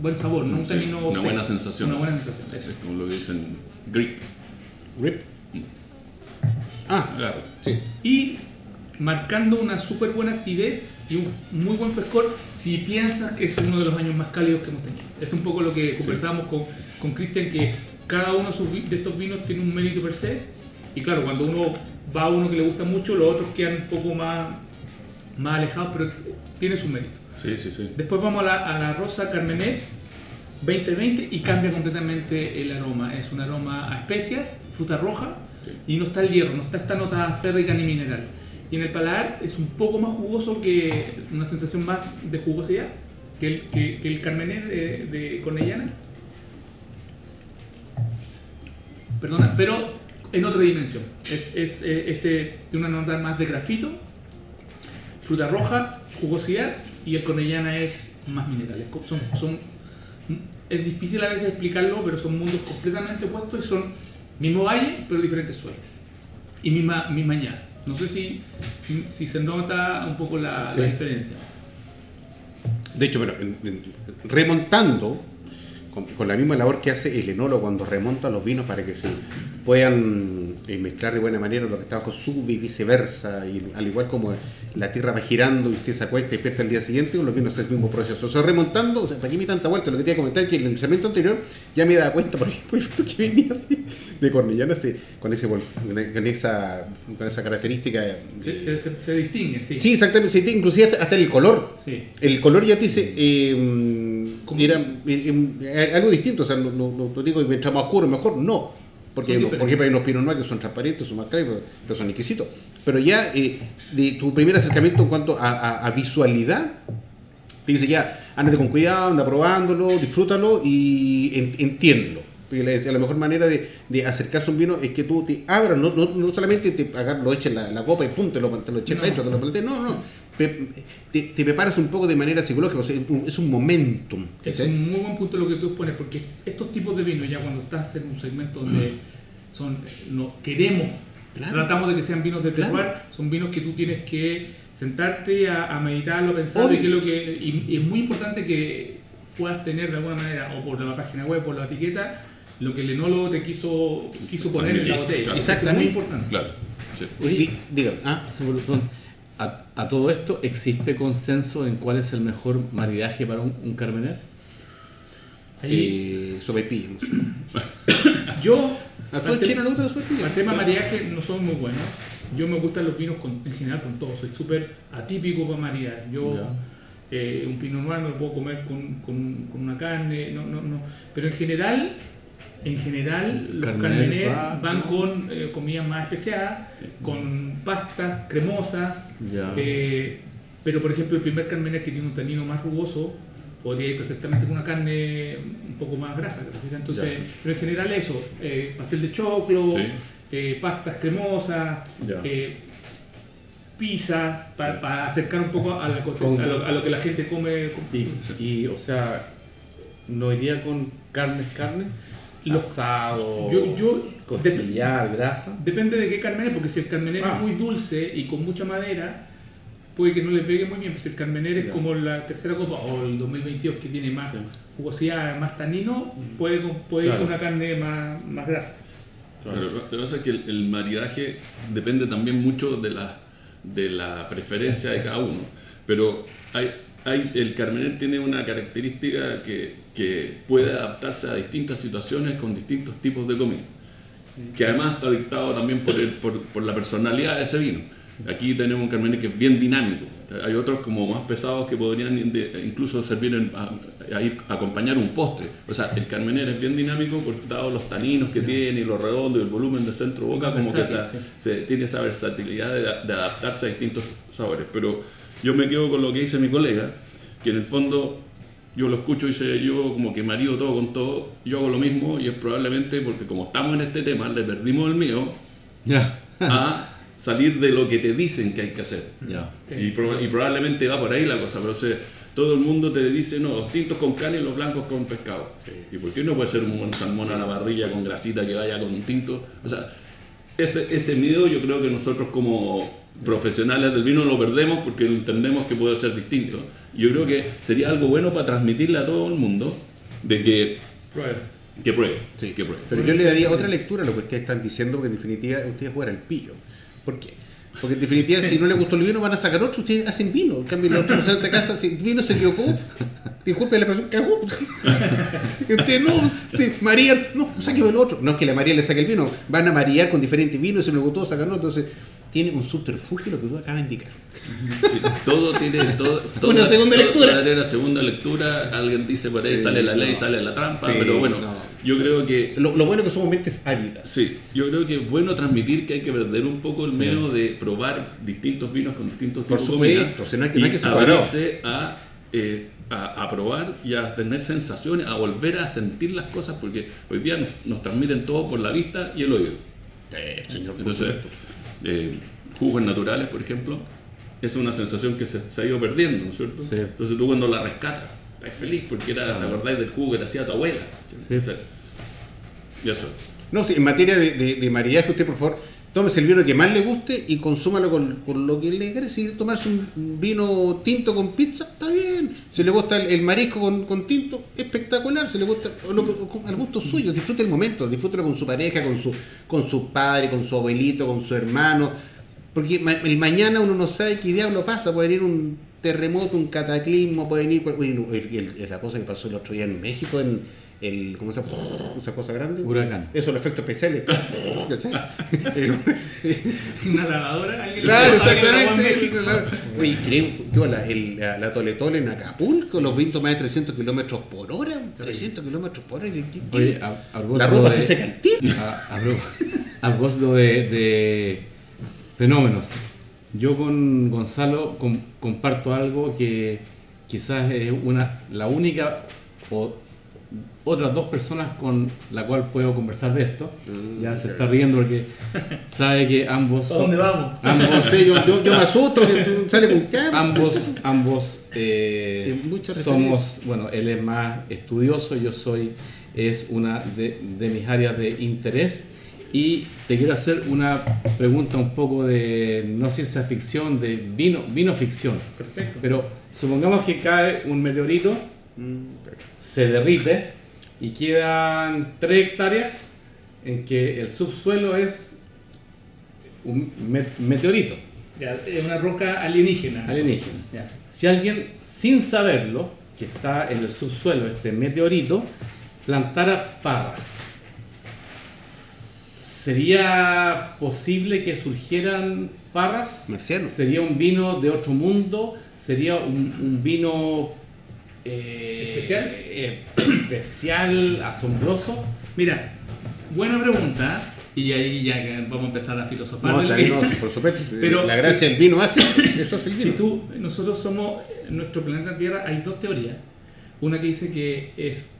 buen sabor, no un Sí, tanino una seco. buena sensación. Una buena sensación. Sí, como lo dicen grip. Rip. Ah, Agarre. sí. Y marcando una súper buena acidez y un muy buen frescor si piensas que es uno de los años más cálidos que hemos tenido. Es un poco lo que conversábamos con con Cristian, que cada uno de estos vinos tiene un mérito per se. Y claro, cuando uno va a uno que le gusta mucho, los otros quedan un poco más más alejados, pero tiene su mérito. Sí, sí, sí. Después vamos a la, a la rosa Carmenet 2020 y cambia completamente el aroma. Es un aroma a especias, fruta roja y no está el hierro, no está esta nota férrica ni mineral. Y en el paladar es un poco más jugoso que una sensación más de jugosidad que el, que, el de, de Cornellana. Perdona, pero en otra dimensión. Es, es, eh, ese de una nota más de grafito, fruta roja, jugosidad y el Cornellana es más minerales. Son, son, es difícil a veces explicarlo, pero son mundos completamente opuestos y son mismo valle, pero diferentes suelos. Y misma, misma añada. No sé si, si, si se nota un poco la, Sí. la diferencia. De hecho, en- remontando, con, con la misma labor que hace el enólogo cuando remonta los vinos para que se puedan eh, mezclar de buena manera, lo que está abajo sube y viceversa, y al igual como la tierra va girando y usted se acuesta y despierta el día siguiente, con los vinos es el mismo proceso. O sea, remontando, o sea, ¿para qué me tanta vuelta? Lo que te iba a comentar es que en el segmento anterior ya me daba cuenta, por ejemplo, lo que venía de, de Cornellana ese- con, ese, con, esa, con esa característica. de- Se, se, se- se distinguen, sí. Sí, exactamente, sí, inclusive hasta, hasta el color. Sí. El color ya te dice, eh, Como- era eh, eh, algo distinto, o sea, no, no, no- no digo mientras más oscuro mejor, no. Porque, hay- diferentes. por ejemplo, hay unos Pinot Noir que son transparentes, son más claros, pero son exquisitos. Pero ya, eh, de tu primer acercamiento en cuanto a, a- a visualidad, te dice ya, ándate con cuidado, anda probándolo, disfrútalo y en- entiéndelo. Porque la, la mejor manera de, de acercarse a un vino es que tú te abras, no, no, no solamente te agar- lo eches la, la copa y pum, te lo, te lo eches No. dentro, te lo plantees, no, no. Te, te preparas un poco de manera psicológica, o sea, es un- momentum. Es un muy buen punto lo que tú expones, porque estos tipos de vinos, ya cuando estás en un segmento donde son, no, queremos, Claro. tratamos de que sean vinos de Claro. terroir, son vinos que tú tienes que sentarte a, a meditarlo, a pensar, Obvio. y, qué es lo que, y, y es muy importante que puedas tener de alguna manera, o por la página web, por la etiqueta, lo que el enólogo te quiso, quiso poner en la Claro. botella. Eso Exactamente. Es muy importante. Claro. sí. Oye, diga, ah, me a, a todo esto, ¿existe consenso en cuál es el mejor maridaje para un, un Carmener? Ahí, eh, sopaipilla, no sé. yo, ¿A todo el chino le gusta la sopaipilla? El tema maridaje no son muy buenos. Yo me gustan los vinos con- en general con todo. Soy súper atípico para maridar. Yo Ya. eh, un pinot noir no lo puedo comer con, con- con una carne. No, no, no. Pero en general, en general los Carmener va, van con eh, comidas más especiadas, con pastas cremosas. Eh, pero por ejemplo el primer carmener que tiene un tanino más rugoso podría ir perfectamente con una carne un poco más grasa. Entonces, Ya. pero en general eso, eh, pastel de choclo, Sí. eh, pastas cremosas, pizza, para acercar un poco a, la a, lo, a lo que la gente come. Y, y, o sea, ¿no iría con carnes, carne? Los- Asado, Yo, yo costillar, grasa. Depende de qué carmener, porque si el carmener Ah. es muy dulce y con mucha madera, puede que no le pegue muy bien. Pues si el carmener es Ya. como la tercera copa o el 2022 que tiene más Sí. jugosidad, más tanino, puede, puede ir Claro. con una carne más, más grasa. Pero lo que pasa es que el, el maridaje depende también mucho de la, de la preferencia de cada uno. Pero hay, hay, el Carmener tiene una característica que, que puede adaptarse a distintas situaciones con distintos tipos de comida. Que además está dictado también por, el- por, por la personalidad de ese vino. Aquí tenemos un Carmener que es bien dinámico. Hay otros como más pesados que podrían incluso servir en- a, a ir a acompañar un postre. O sea, el Carmener es bien dinámico por dado los taninos que tiene y lo redondo y el volumen de centro boca, como que se, tiene esa versatilidad de, de adaptarse a distintos sabores. Pero yo me quedo con lo que dice mi colega, que en el fondo yo lo escucho y dice yo como que marido todo con todo, yo hago lo mismo y es probablemente porque como estamos en este tema, le perdimos el mío Ya. a salir de lo que te dicen que hay que hacer. Ya. Sí. Y, y probablemente va por ahí la cosa, pero o sea, todo el mundo te dice, no, los tintos con carne y los blancos con pescado. ¿Y por qué no puede ser un buen salmón a la parrilla con grasita que vaya con un tinto? O sea, ese, ese miedo yo creo que nosotros como profesionales del vino lo perdemos porque entendemos que puede ser distinto. Y Yo creo que sería algo bueno para transmitirle a todo el mundo de que, Prueba. que pruebe, Sí. que pruebe. Pero yo le daría otra lectura a lo que ustedes están diciendo, porque en definitiva ustedes juegan al pillo. ¿Por qué? Porque en definitiva, si no les gustó el vino, van a sacar otro. Ustedes hacen vino. En cambio, los otros en esta casa, si el vino se equivocó, disculpe la expresión, cagó. Y ustedes no, María, no, sáqueme el otro. No es que la María le saque el vino, van a marear con diferentes vinos, si no les gustó, sacan otro. Entonces, tiene un subterfugio lo que tú acabas de indicar. Sí, todo tiene. Todo, todo- Una segunda todo- lectura. una segunda lectura. Alguien dice por ahí Sí, sale la ley, no. sale la trampa. Sí, pero bueno, no. yo creo que. Lo, lo bueno es que somos mentes ávidas. Sí, yo creo que es bueno transmitir que hay que perder un poco el Sí. miedo de probar distintos vinos con distintos Por tipos de supuesto, comida si no hay que- y no hay que separar. abrirse a, eh, a, a probar y a tener sensaciones, a volver a sentir las cosas, porque hoy día nos, nos transmiten todo por la vista y el oído. señor, por Entonces, supuesto. Eh, jugos naturales, por ejemplo, es una sensación que se, se ha ido perdiendo, ¿no es cierto? Sí. Entonces tú cuando la rescatas, estás feliz porque era, te acordáis del jugo que te hacía tu abuela. Sí. Entonces, y eso. No, sí, en materia de, de, de maridaje, usted por favor, tómese el vino que más le guste y consúmalo con, lo que le quiere. Si tomarse un vino tinto con pizza, está bien. Si le gusta el, marisco con, tinto, espectacular. Si le gusta lo al gusto suyo, disfrute el momento, disfrútelo con su pareja, con su, con su padre, con su abuelito, con su hermano. Porque el mañana uno no sabe qué diablo pasa, puede venir un terremoto, un cataclismo, puede venir uy, la cosa que pasó el otro día en México, en el, ¿cómo se llama? Esa cosa grande. Huracán. Eso, los efectos especiales. El- Una lavadora, alguien claro, en exactamente. Oye, creo, ¿qué la, el, la, la en Acapulco, los vientos más de 300 kilómetros por hora, 300 kilómetros por hora. a- a la ropa de- se seca al tiro. A, propósito de, de fenómenos, yo con Gonzalo com- comparto algo que quizás es una, la única o otras dos personas con la cual puedo conversar de esto. Ya se está riendo porque sabe que ambos ¿A dónde vamos? No ambos, sé, yo, yo, yo me asusto, que tú sale con cama. ambos, ambos eh, somos, bueno, él es más estudioso, yo soy, es una de, de mis áreas de interés. Y te quiero hacer una pregunta un poco de, no ciencia ficción, de vino, vino ficción. Perfecto. Pero supongamos que cae un meteorito, se derrite y quedan 3 hectáreas en que el subsuelo es un me- meteorito Ya, es una roca alienígena. alienígena. Ya. Si alguien, sin saberlo, que está en el subsuelo, este meteorito, plantara parras, ¿sería posible que surgieran parras? Marciano. ¿Sería un vino de otro mundo? ¿Sería un, un vino eh, ¿Especial? eh, especial, asombroso? Mira, buena pregunta. Y ahí ya vamos a empezar a filosofar. No, del por supuesto. Pero la si- gracia del vino hace, eso hace el vino. Si tú, nosotros somos, en nuestro planeta Tierra hay dos teorías. Una que dice que es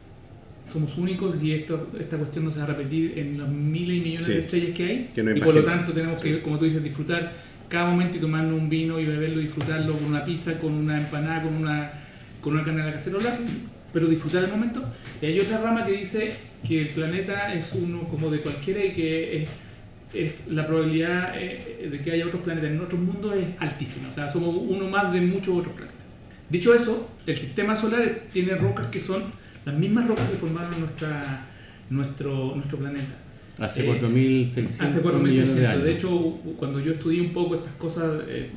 somos únicos y esto, esta cuestión no se va a repetir en los miles y millones Sí. de estrellas que hay. Que no y por lo tanto tenemos que, como tú dices, disfrutar cada momento y tomarnos un vino y beberlo, disfrutarlo con una pizza, con una empanada, con una, con una de la cacerola, pero disfrutar el momento. Y hay otra rama que dice que el planeta es uno como de cualquiera y que es, es la probabilidad eh, de que haya otros planetas en otros mundos es altísima. O sea, somos uno más de muchos otros planetas. Dicho eso, el sistema solar tiene rocas que son las mismas rocas que formaron nuestra, nuestro, nuestro planeta. Hace Eh, 4.600 Hace millones de 4.600. años. De hecho, cuando yo estudié un poco estas cosas eh,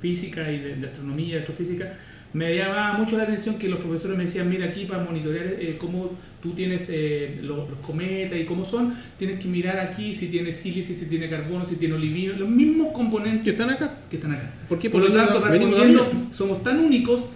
física y de, de astronomía, astrofísica, me llamaba mucho la atención que los profesores me decían, mira aquí para monitorear eh, cómo tú tienes eh, los, los cometas y cómo son, tienes que mirar aquí si tiene sílice, si tiene carbono, si tiene olivino, los mismos que componentes están acá. que están acá. ¿Por qué? Por lo tanto, respondiendo, somos tan únicos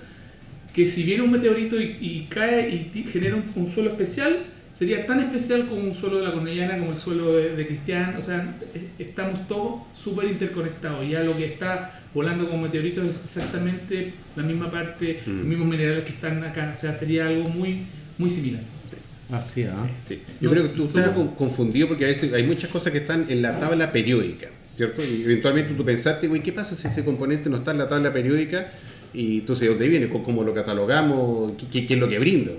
que si viene un meteorito y, y cae y genera un, un suelo especial, sería tan especial como un suelo de la Cornellana, como el suelo de, de Cristian. O sea, es- estamos todos súper interconectados. Ya lo que está volando como meteorito es exactamente la misma parte, Mm. los mismos minerales que están acá. O sea, sería algo muy, muy similar. Así, ¿ah? Sí. Yo No, creo que tú estás confundido porque a veces hay muchas cosas que están en la tabla periódica, ¿cierto? Y eventualmente tú pensaste, güey, ¿qué pasa si ese componente no está en la tabla periódica? Y entonces, ¿de dónde viene? ¿Cómo lo catalogamos? ¿Qué, qué- qué es lo que brinda?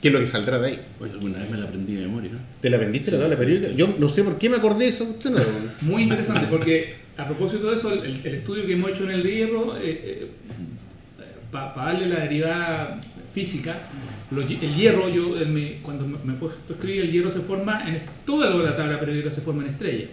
¿Qué es lo que saldrá de ahí? Oye, alguna vez me la aprendí de memoria. ¿Te la vendiste la tabla periódica? Yo no sé por qué me acordé de eso. Usted no. Muy interesante, porque a propósito de eso, el, el estudio que hemos hecho en el hierro, para darle la derivada física, lo- el hierro, yo en mi- cuando me, me he puesto a escribir, el hierro se forma, en toda la tabla periódica se forma en estrellas.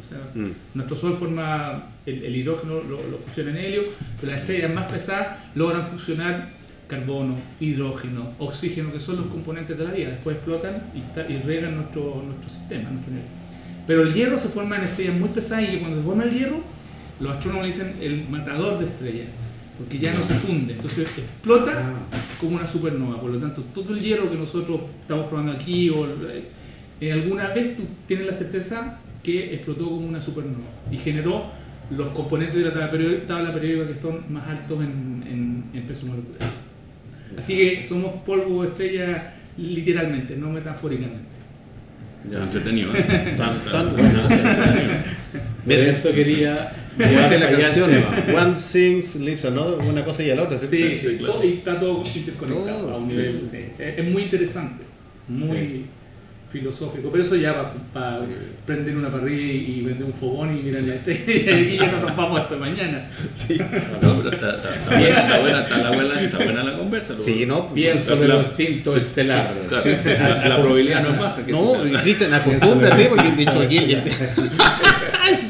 O sea, Mm. nuestro Sol forma el, el hidrógeno, lo, lo fusiona en helio, pero las estrellas más pesadas logran fusionar carbono, hidrógeno, oxígeno, que son los componentes de la vida. Después explotan y, y riegan nuestro, sistema, nuestro universo. Pero el hierro se forma en estrellas muy pesadas y cuando se forma el hierro, los astrónomos dicen el matador de estrellas, porque ya no se funde, entonces explota como una supernova. Por lo tanto, todo el hierro que nosotros estamos probando aquí, o eh, alguna vez tú tienes la certeza que explotó como una supernova y generó los componentes de la tabla periódica, tabla periódica que están más altos en, en- en peso molecular. Así que somos polvo de estrella literalmente, no metafóricamente. Ya. Entretenido. ¿eh? Tan- tan- Por Mira, eso quería. dice la canción. One sings, lives another, una cosa y a la otra, ¿cierto? Sí, sí, claro. todo- y está todo interconectado Todo, a un sí. nivel. sí. Es, es muy interesante, muy filosófico. Pero eso ya para prender una parrilla y, y vender un fogón y mirar la estrella y ya nos vamos hasta mañana. Sí. No, pero está, está- está buena, está buena, está la buena, está buena la conversa. lo- Sí, no, Pienso en el instinto sí, estelar. Claro, la, la probabilidad no es baja. Que No. Cristian, acostúmbrate porque de hecho aquí el.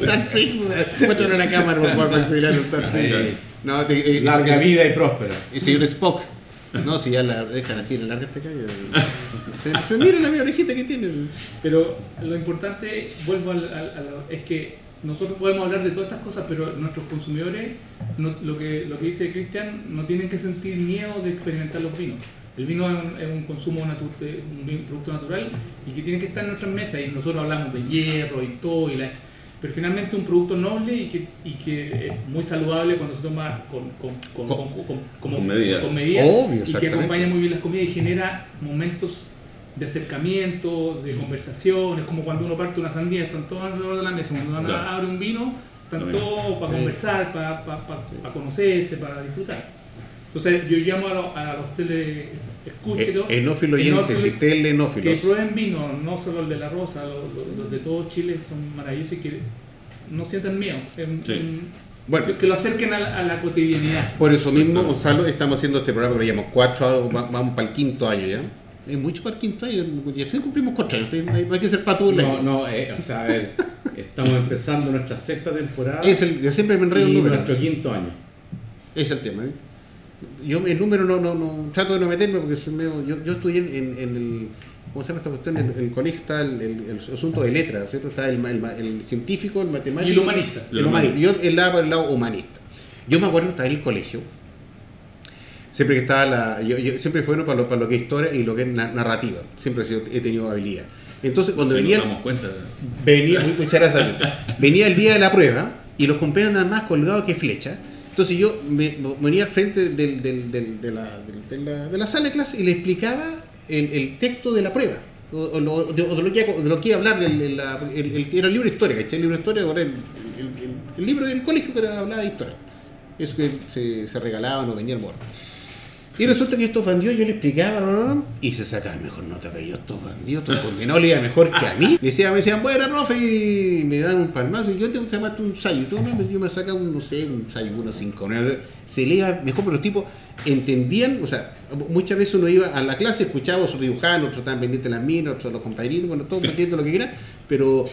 Star Trek, muéstrame una cámara por favor para subir a Star Trek. No, te- eh, Larga vida y próspera. El señor Spock. No, si ya la deja la tiene larga este callo. Se, mira la mía orejita que tiene. Pero lo importante, vuelvo al, es que nosotros podemos hablar de todas estas cosas, pero nuestros consumidores, lo, que, lo que dice Cristian, no tienen que sentir miedo de experimentar los vinos. El vino es un, consumo un producto natural y que tiene que estar en nuestras mesas. Y nosotros hablamos de hierro y todo, y la- pero finalmente un producto noble y que, y que es muy saludable cuando se toma con, con, con, con- con- medida. con medida, Obvio, y que acompaña muy bien las comidas y genera momentos de acercamiento, de conversación, es como cuando uno parte una sandía, están todos alrededor de la mesa, cuando uno Claro. abre un vino, están todos para conversar, para, para, para- para conocerse, para disfrutar. Entonces yo llamo a, los- a los tele escuchen, Eh, Enófilo oyentes y que telenófilos. prueben vino, no solo el de la Rosa, los, los- los de todo Chile son maravillosos y que no sientan miedo, Sí. Bueno. que lo acerquen a la, a la cotidianidad. Por eso mismo, Gonzalo, estamos haciendo este programa que lo llamamos cuatro, va- vamos para el quinto año ya. Es mucho para el quinto año, ya sí cumplimos cuatro años, no hay, que ser patula. No, no, eh, o sea, a ver, estamos empezando nuestra sexta temporada Es el, yo siempre me enredo y el número. nuestro quinto año. Es el tema. ¿eh? Yo el número no, no, no trato de no meterme porque soy medio- yo, yo estudié en, en- el ¿cómo se llama esta cuestión? En, el colegio está el, el- el asunto de letras, ¿cierto? Está el, el el científico, el matemático Y el humanista. El humanista. Yo el lado, el lado humanista. Yo me acuerdo que estaba en el colegio. Siempre que estaba la. Yo, yo siempre fue bueno para lo, para lo que es historia y lo que es na- narrativa. Siempre he, tenido habilidad. Entonces, cuando Sí, venía. cuenta. Venía, gracias, Anita. venía el día de la prueba y los compañeros nada más colgados que flecha. Entonces yo me, me venía al frente de, la, sala de clase y le explicaba el, texto de la prueba. O, de, lo que, iba- a hablar del el, era el libro de historia, ¿cachai? El libro de historia el, libro del colegio que hablaba de historia. Eso que se, se regalaban o venían morro. Y resulta que estos bandidos yo le explicaba y se sacaban mejor nota que yo. Estos bandidos, estos condenados le iba mejor que a mí. Me decían, me decían, bueno, profe, y me dan un palmazo. Y yo tengo que llamarte un sayo. Tú, no, yo me sacaba un, no sé, un sayo, unos cinco. ¿no? Se leía mejor, pero los tipos entendían. O sea, muchas veces uno iba a la clase, escuchaba, otros dibujaban, otros estaban pendientes de las minas, otros los compañeritos, bueno, todos pendientes lo que quieran. Pero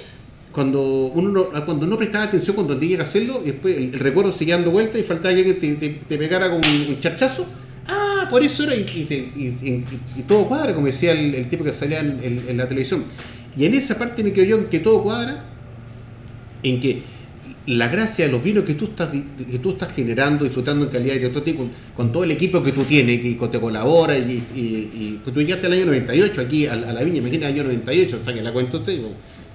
cuando uno no, cuando no prestaba atención cuando tenía que hacerlo, después el, el recuerdo seguía dando vueltas y faltaba que alguien te, te- te pegara con un, un charchazo. Ah, por eso era, y, y, se- y- y- y todo cuadra, como decía el, el tipo que salía en, en- en la televisión. Y en esa parte me creo yo en que todo cuadra, en que la gracia de los vinos que tú estás que tú estás generando, disfrutando en calidad de otro tipo, con, con todo el equipo que tú tienes, que te colabora, y, y, y- pues tú llegaste al año 98 aquí a, a la viña, imagínate el año 98, o sea que la cuento usted, yo,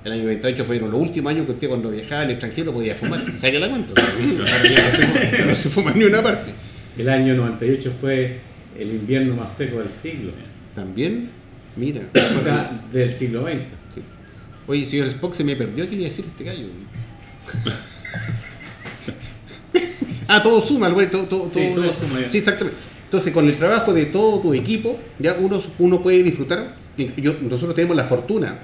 el año 98 fueron los últimos años que usted cuando viajaba al extranjero podía fumar, ¿sabe que la ya no se fuma- no se fuma ni una parte. El año 98 fue el invierno más seco del siglo. También, mira. O sea, del siglo XX. Oye, señor Spock, se me perdió qué le iba a decir este gallo. ah, todo suma, güey, todo, todo, Sí, todo- suma, ya. Sí, exactamente. Entonces, con el trabajo de todo tu equipo, ya uno, uno puede disfrutar. yo- nosotros tenemos la fortuna,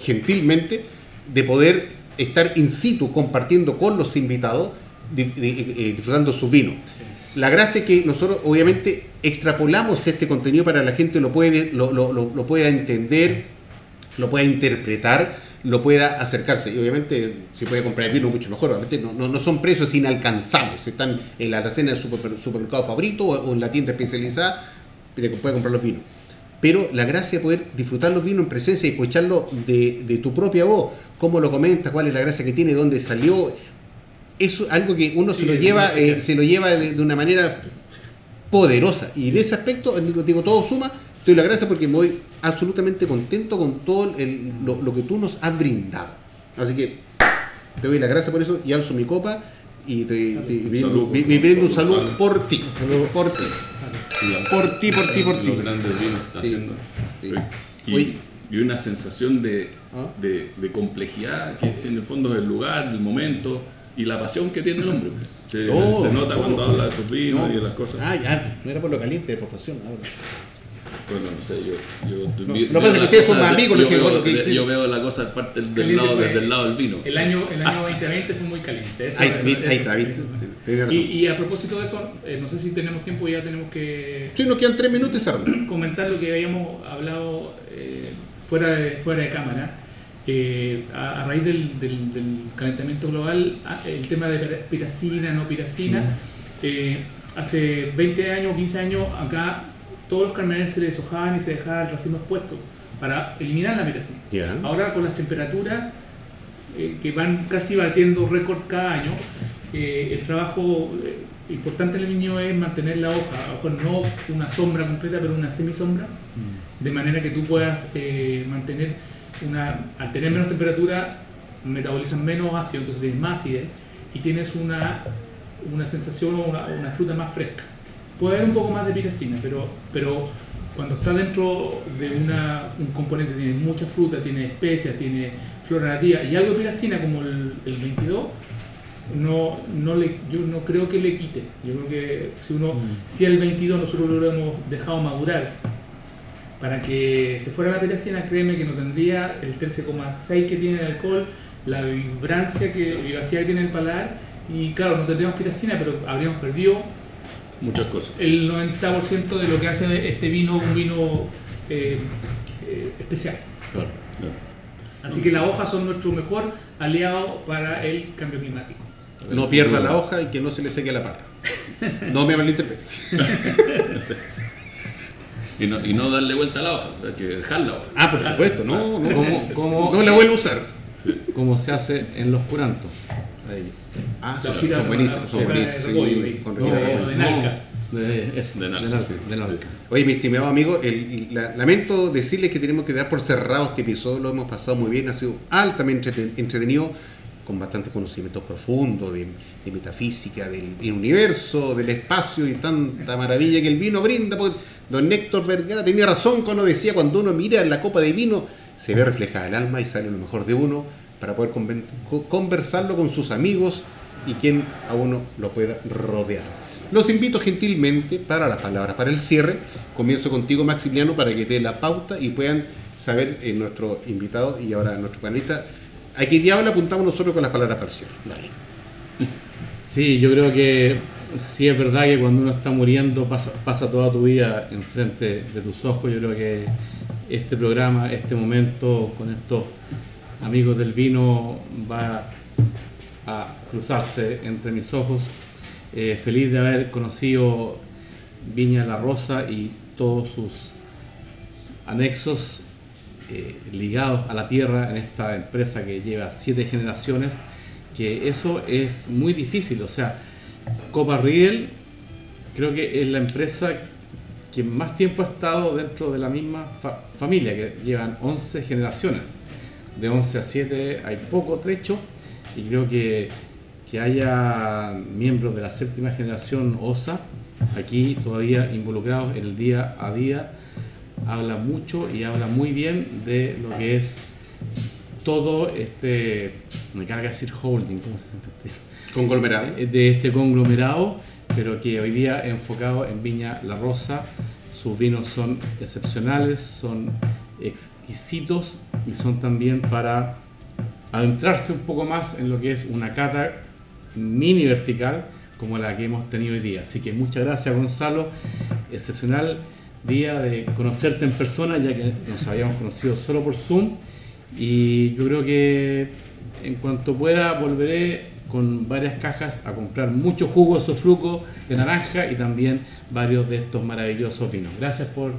gentilmente, de poder estar in situ compartiendo con los invitados, di- di- eh, disfrutando sus vinos. La gracia es que nosotros, obviamente, extrapolamos este contenido para que la gente lo, puede, lo, lo- lo- pueda entender, lo pueda interpretar, lo pueda acercarse. Y obviamente se puede comprar el vino mucho mejor. Obviamente no, no, no son precios inalcanzables. Están en la alacena del super- supermercado favorito o, en la tienda especializada, pero puede comprar los vinos. Pero la gracia de poder disfrutar los vinos en presencia y escucharlo de, de tu propia voz, cómo lo comenta, cuál es la gracia que tiene, dónde salió. Es algo que uno se lo es lleva, eh, se lo lleva de, de una manera poderosa. Y en ese aspecto, digo, todo suma. Te doy la gracia porque me voy absolutamente contento con todo el- lo, lo que tú nos has brindado. Así que te doy la gracia por eso y alzo mi copa y te, te- brindo- un salud. saludo por ti. Por ti. Por ti, por ti, por ti. Está haciendo. Sí. Y, una sensación de, Ah. de, de complejidad, que es en el fondo el lugar, el momento y la pasión que tiene el hombre. Se, Oh, se nota oh. cuando habla de sus vinos No. y de las cosas. Ah, ya, no era por lo caliente de proporción. ahora. Bueno, no sé, yo. yo No, vi- que pasa que la ustedes son cosa más amigos, yo veo- lo que de-. Yo veo la cosa parte del, del lado, desde el lado del vino. El año, el año 2020 fue muy caliente. eso- Ahí, eso- ahí eso- está, viste. Y, y a propósito de eso, eh, no sé si tenemos tiempo, ya tenemos que Sí, nos quedan tres minutos cerramos. comentar lo que habíamos hablado eh, fuera, de, fuera de cámara. Eh, a, a raíz del, del- del calentamiento global, el tema de pira- piracina, no piracina, eh, hace 20 años, 15 años, acá todos los carmeneros se les deshojaban y se dejaban el racimo expuesto para eliminar la piracina. Ahora con las temperaturas eh, que van casi batiendo récord cada año, el trabajo importante en el viñedo es mantener la hoja, a lo mejor no una sombra completa, pero una semisombra, de manera que tú puedas mantener una, al tener menos temperatura, metabolizan menos ácido, entonces tienes más acidez y tienes una, una sensación o una, una fruta más fresca. Puede haber un poco más de piracina, pero, pero cuando está dentro de una, un componente, tiene mucha fruta, tiene especias, tiene flora nativa y algo de piracina como el, el 22, no, no le, yo no creo que le quite. Yo creo que si uno, si el 22 nosotros lo hemos dejado madurar para que se fuera la piracina, créeme que no tendría el 13,6 que tiene el alcohol, la vibrancia que, vivacidad que tiene el paladar, y claro, no tendríamos piracina, pero habríamos perdido Muchas cosas. el 90% de lo que hace este vino un vino eh, eh, especial. Claro, claro. Así que las hojas son nuestro mejor aliado para el cambio climático. No pierda la hoja y que no se le seque la parra. No me malinterprete. No sé. Y no, y no darle vuelta a la hoja, hay que dejarla. hoja. Ah, por supuesto, no, no. ¿Cómo, cómo, No la vuelvo a usar. cómo se hace en los curantos? Ahí. Ah, sí, son, buenísimos, son buenísimos. sí, con de nalca. Eso, De de nalca, sí. de nalca. Oye, mi estimado amigo, el- la- lamento decirles que tenemos que dar por cerrado este episodio, lo hemos pasado muy bien, ha sido altamente entreten- entretenido, con bastantes conocimientos profundos de, metafísica, del, universo, del espacio y tanta maravilla que el vino brinda. Don Néctor Vergara tenía razón cuando decía, cuando uno mira la copa de vino, se ve reflejada el alma y sale lo mejor de uno para poder conversarlo con sus amigos y quien a uno lo pueda rodear. Los invito gentilmente para las palabras para el cierre. Comienzo contigo, Maximiliano, para que te dé la pauta y puedan saber eh, nuestro invitado y ahora nuestro panelista a qué diablo apuntamos nosotros con las palabras cierre. Dale. Sí, yo creo que sí es verdad que cuando uno está muriendo pasa, pasa toda tu vida enfrente de tus ojos. Yo creo que este programa, este momento con estos amigos del vino va a cruzarse entre mis ojos. Eh, feliz de haber conocido Viña La Rosa y todos sus anexos eh, ligados a la tierra en esta empresa que lleva siete generaciones, que eso es muy difícil. O sea, Copa Riedel creo que es la empresa que más tiempo ha estado dentro de la misma fa- familia, que llevan 11 generaciones. De 11 a 7 hay poco trecho y creo que, que haya miembros de la séptima generación OSA aquí todavía involucrados en el día a día habla mucho y habla muy bien de lo que es todo este, me carga decir holding, ¿cómo se siente? Conglomerado. de este conglomerado, pero que hoy día enfocado en Viña La Rosa. Sus vinos son excepcionales, son exquisitos y son también para adentrarse un poco más en lo que es una cata mini vertical como la que hemos tenido hoy día. Así que muchas gracias Gonzalo, excepcional día de conocerte en persona ya que nos habíamos conocido solo por Zoom y yo creo que en cuanto pueda volveré con varias cajas a comprar mucho jugo sofruco de naranja y también varios de estos maravillosos vinos. Gracias por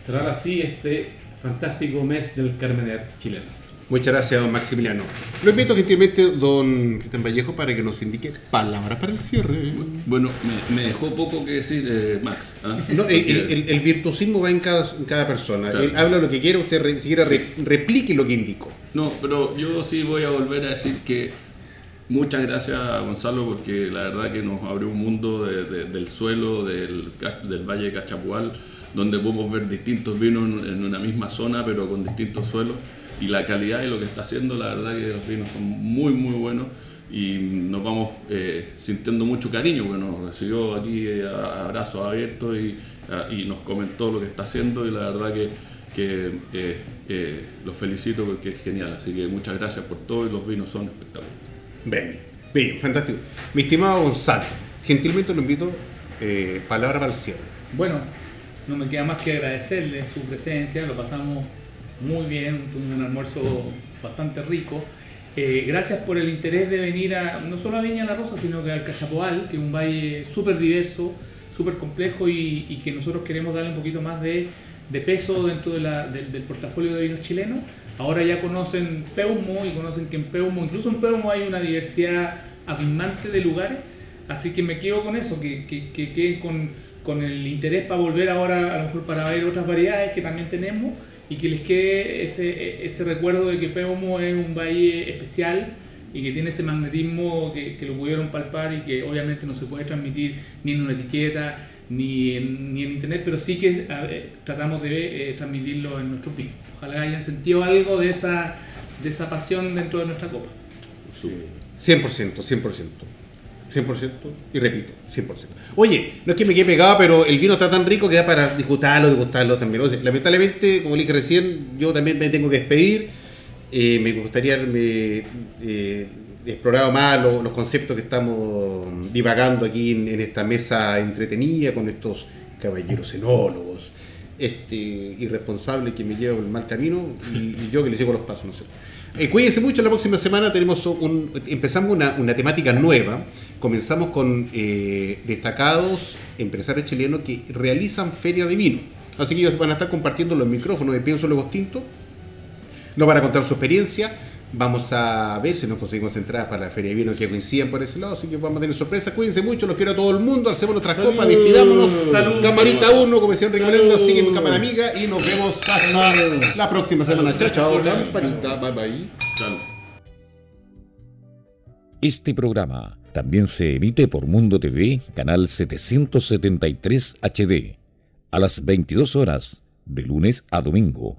cerrar así este fantástico mes del Carmener chileno. Muchas gracias, don Maximiliano. Lo invito gentilmente, don Cristian Vallejo, para que nos indique palabras para el cierre. Bueno, me, me dejó poco que decir eh, Max. ¿ah? No, el, el- el virtuosismo va en cada, en cada persona. Claro. Él habla lo que quiera, usted re- si quiera re- replique lo que indicó. No, pero yo sí voy a volver a decir que muchas gracias a Gonzalo porque la verdad que nos abrió un mundo de- de- del suelo del, del Valle de Cachapual donde podemos ver distintos vinos en, en una misma zona pero con distintos suelos y la calidad de lo que está haciendo la verdad que los vinos son muy muy buenos y nos vamos eh, sintiendo mucho cariño porque nos recibió aquí eh, a- abrazos abiertos y, a- y nos comentó lo que está haciendo y la verdad que que eh, eh, los felicito porque es genial. Así que muchas gracias por todo y los vinos son espectaculares. Bien, bien, fantástico. Mi estimado Gonzalo, gentilmente lo invito, eh, palabra para el cierre. Bueno, no me queda más que agradecerle su presencia, lo pasamos muy bien, tuvimos un almuerzo bastante rico. Eh, gracias por el interés de venir a, no solo a Viña La Rosa, sino que al Cachapoal, que es un valle súper diverso, súper complejo y, y que nosotros queremos darle un poquito más de, de peso dentro de la- del, del portafolio de vinos chilenos. Ahora ya conocen Peumo y conocen que en Peumo, incluso en Peumo hay una diversidad abismante de lugares, así que me quedo con eso, que, que, que queden con, con el interés para volver ahora a lo mejor para ver otras variedades que también tenemos y que les quede ese, ese recuerdo de que Peumo es un valle especial y que tiene ese magnetismo que, que lo pudieron palpar y que obviamente no se puede transmitir ni en una etiqueta ni en, ni en internet, pero sí que ver, tratamos de eh, transmitirlo en nuestros vinos. Ojalá hayan sentido algo de esa, de esa pasión dentro de nuestra copa. 100%, 100%. 100% y repito, 100%. Oye, no es que me quede pegado, pero el vino está tan rico que da para disfrutarlo, degustarlo también. O lamentablemente, como le dije recién, yo también me tengo que despedir. Eh, me gustaría haberme eh, explorado más lo- los conceptos que estamos divagando aquí en, esta mesa entretenida con estos caballeros enólogos. Este irresponsable que me lleva por el mal camino y, y yo que le sigo los pasos, no sé. Eh, cuídense mucho, la próxima semana tenemos un, empezamos una, una temática nueva. Comenzamos con eh, destacados empresarios chilenos que realizan feria de vino. Así que ellos van a estar compartiendo los micrófonos de Pienso Luego Tinto. Nos van a contar su experiencia. Vamos a ver si nos conseguimos entradas para la feria de vino que coincidan por ese lado. Así que vamos a tener sorpresas. Cuídense mucho, los quiero a todo el mundo. Alcemos nuestras copas, despidámonos. Salud. Camarita 1, como decía Enrique Melenda, sigue mi cámara amiga y nos vemos hasta la próxima semana. Chao, chao. Campanita, bye bye. Salud. Este programa también se emite por Mundo TV, canal 773 HD, a las 22 horas, de lunes a domingo.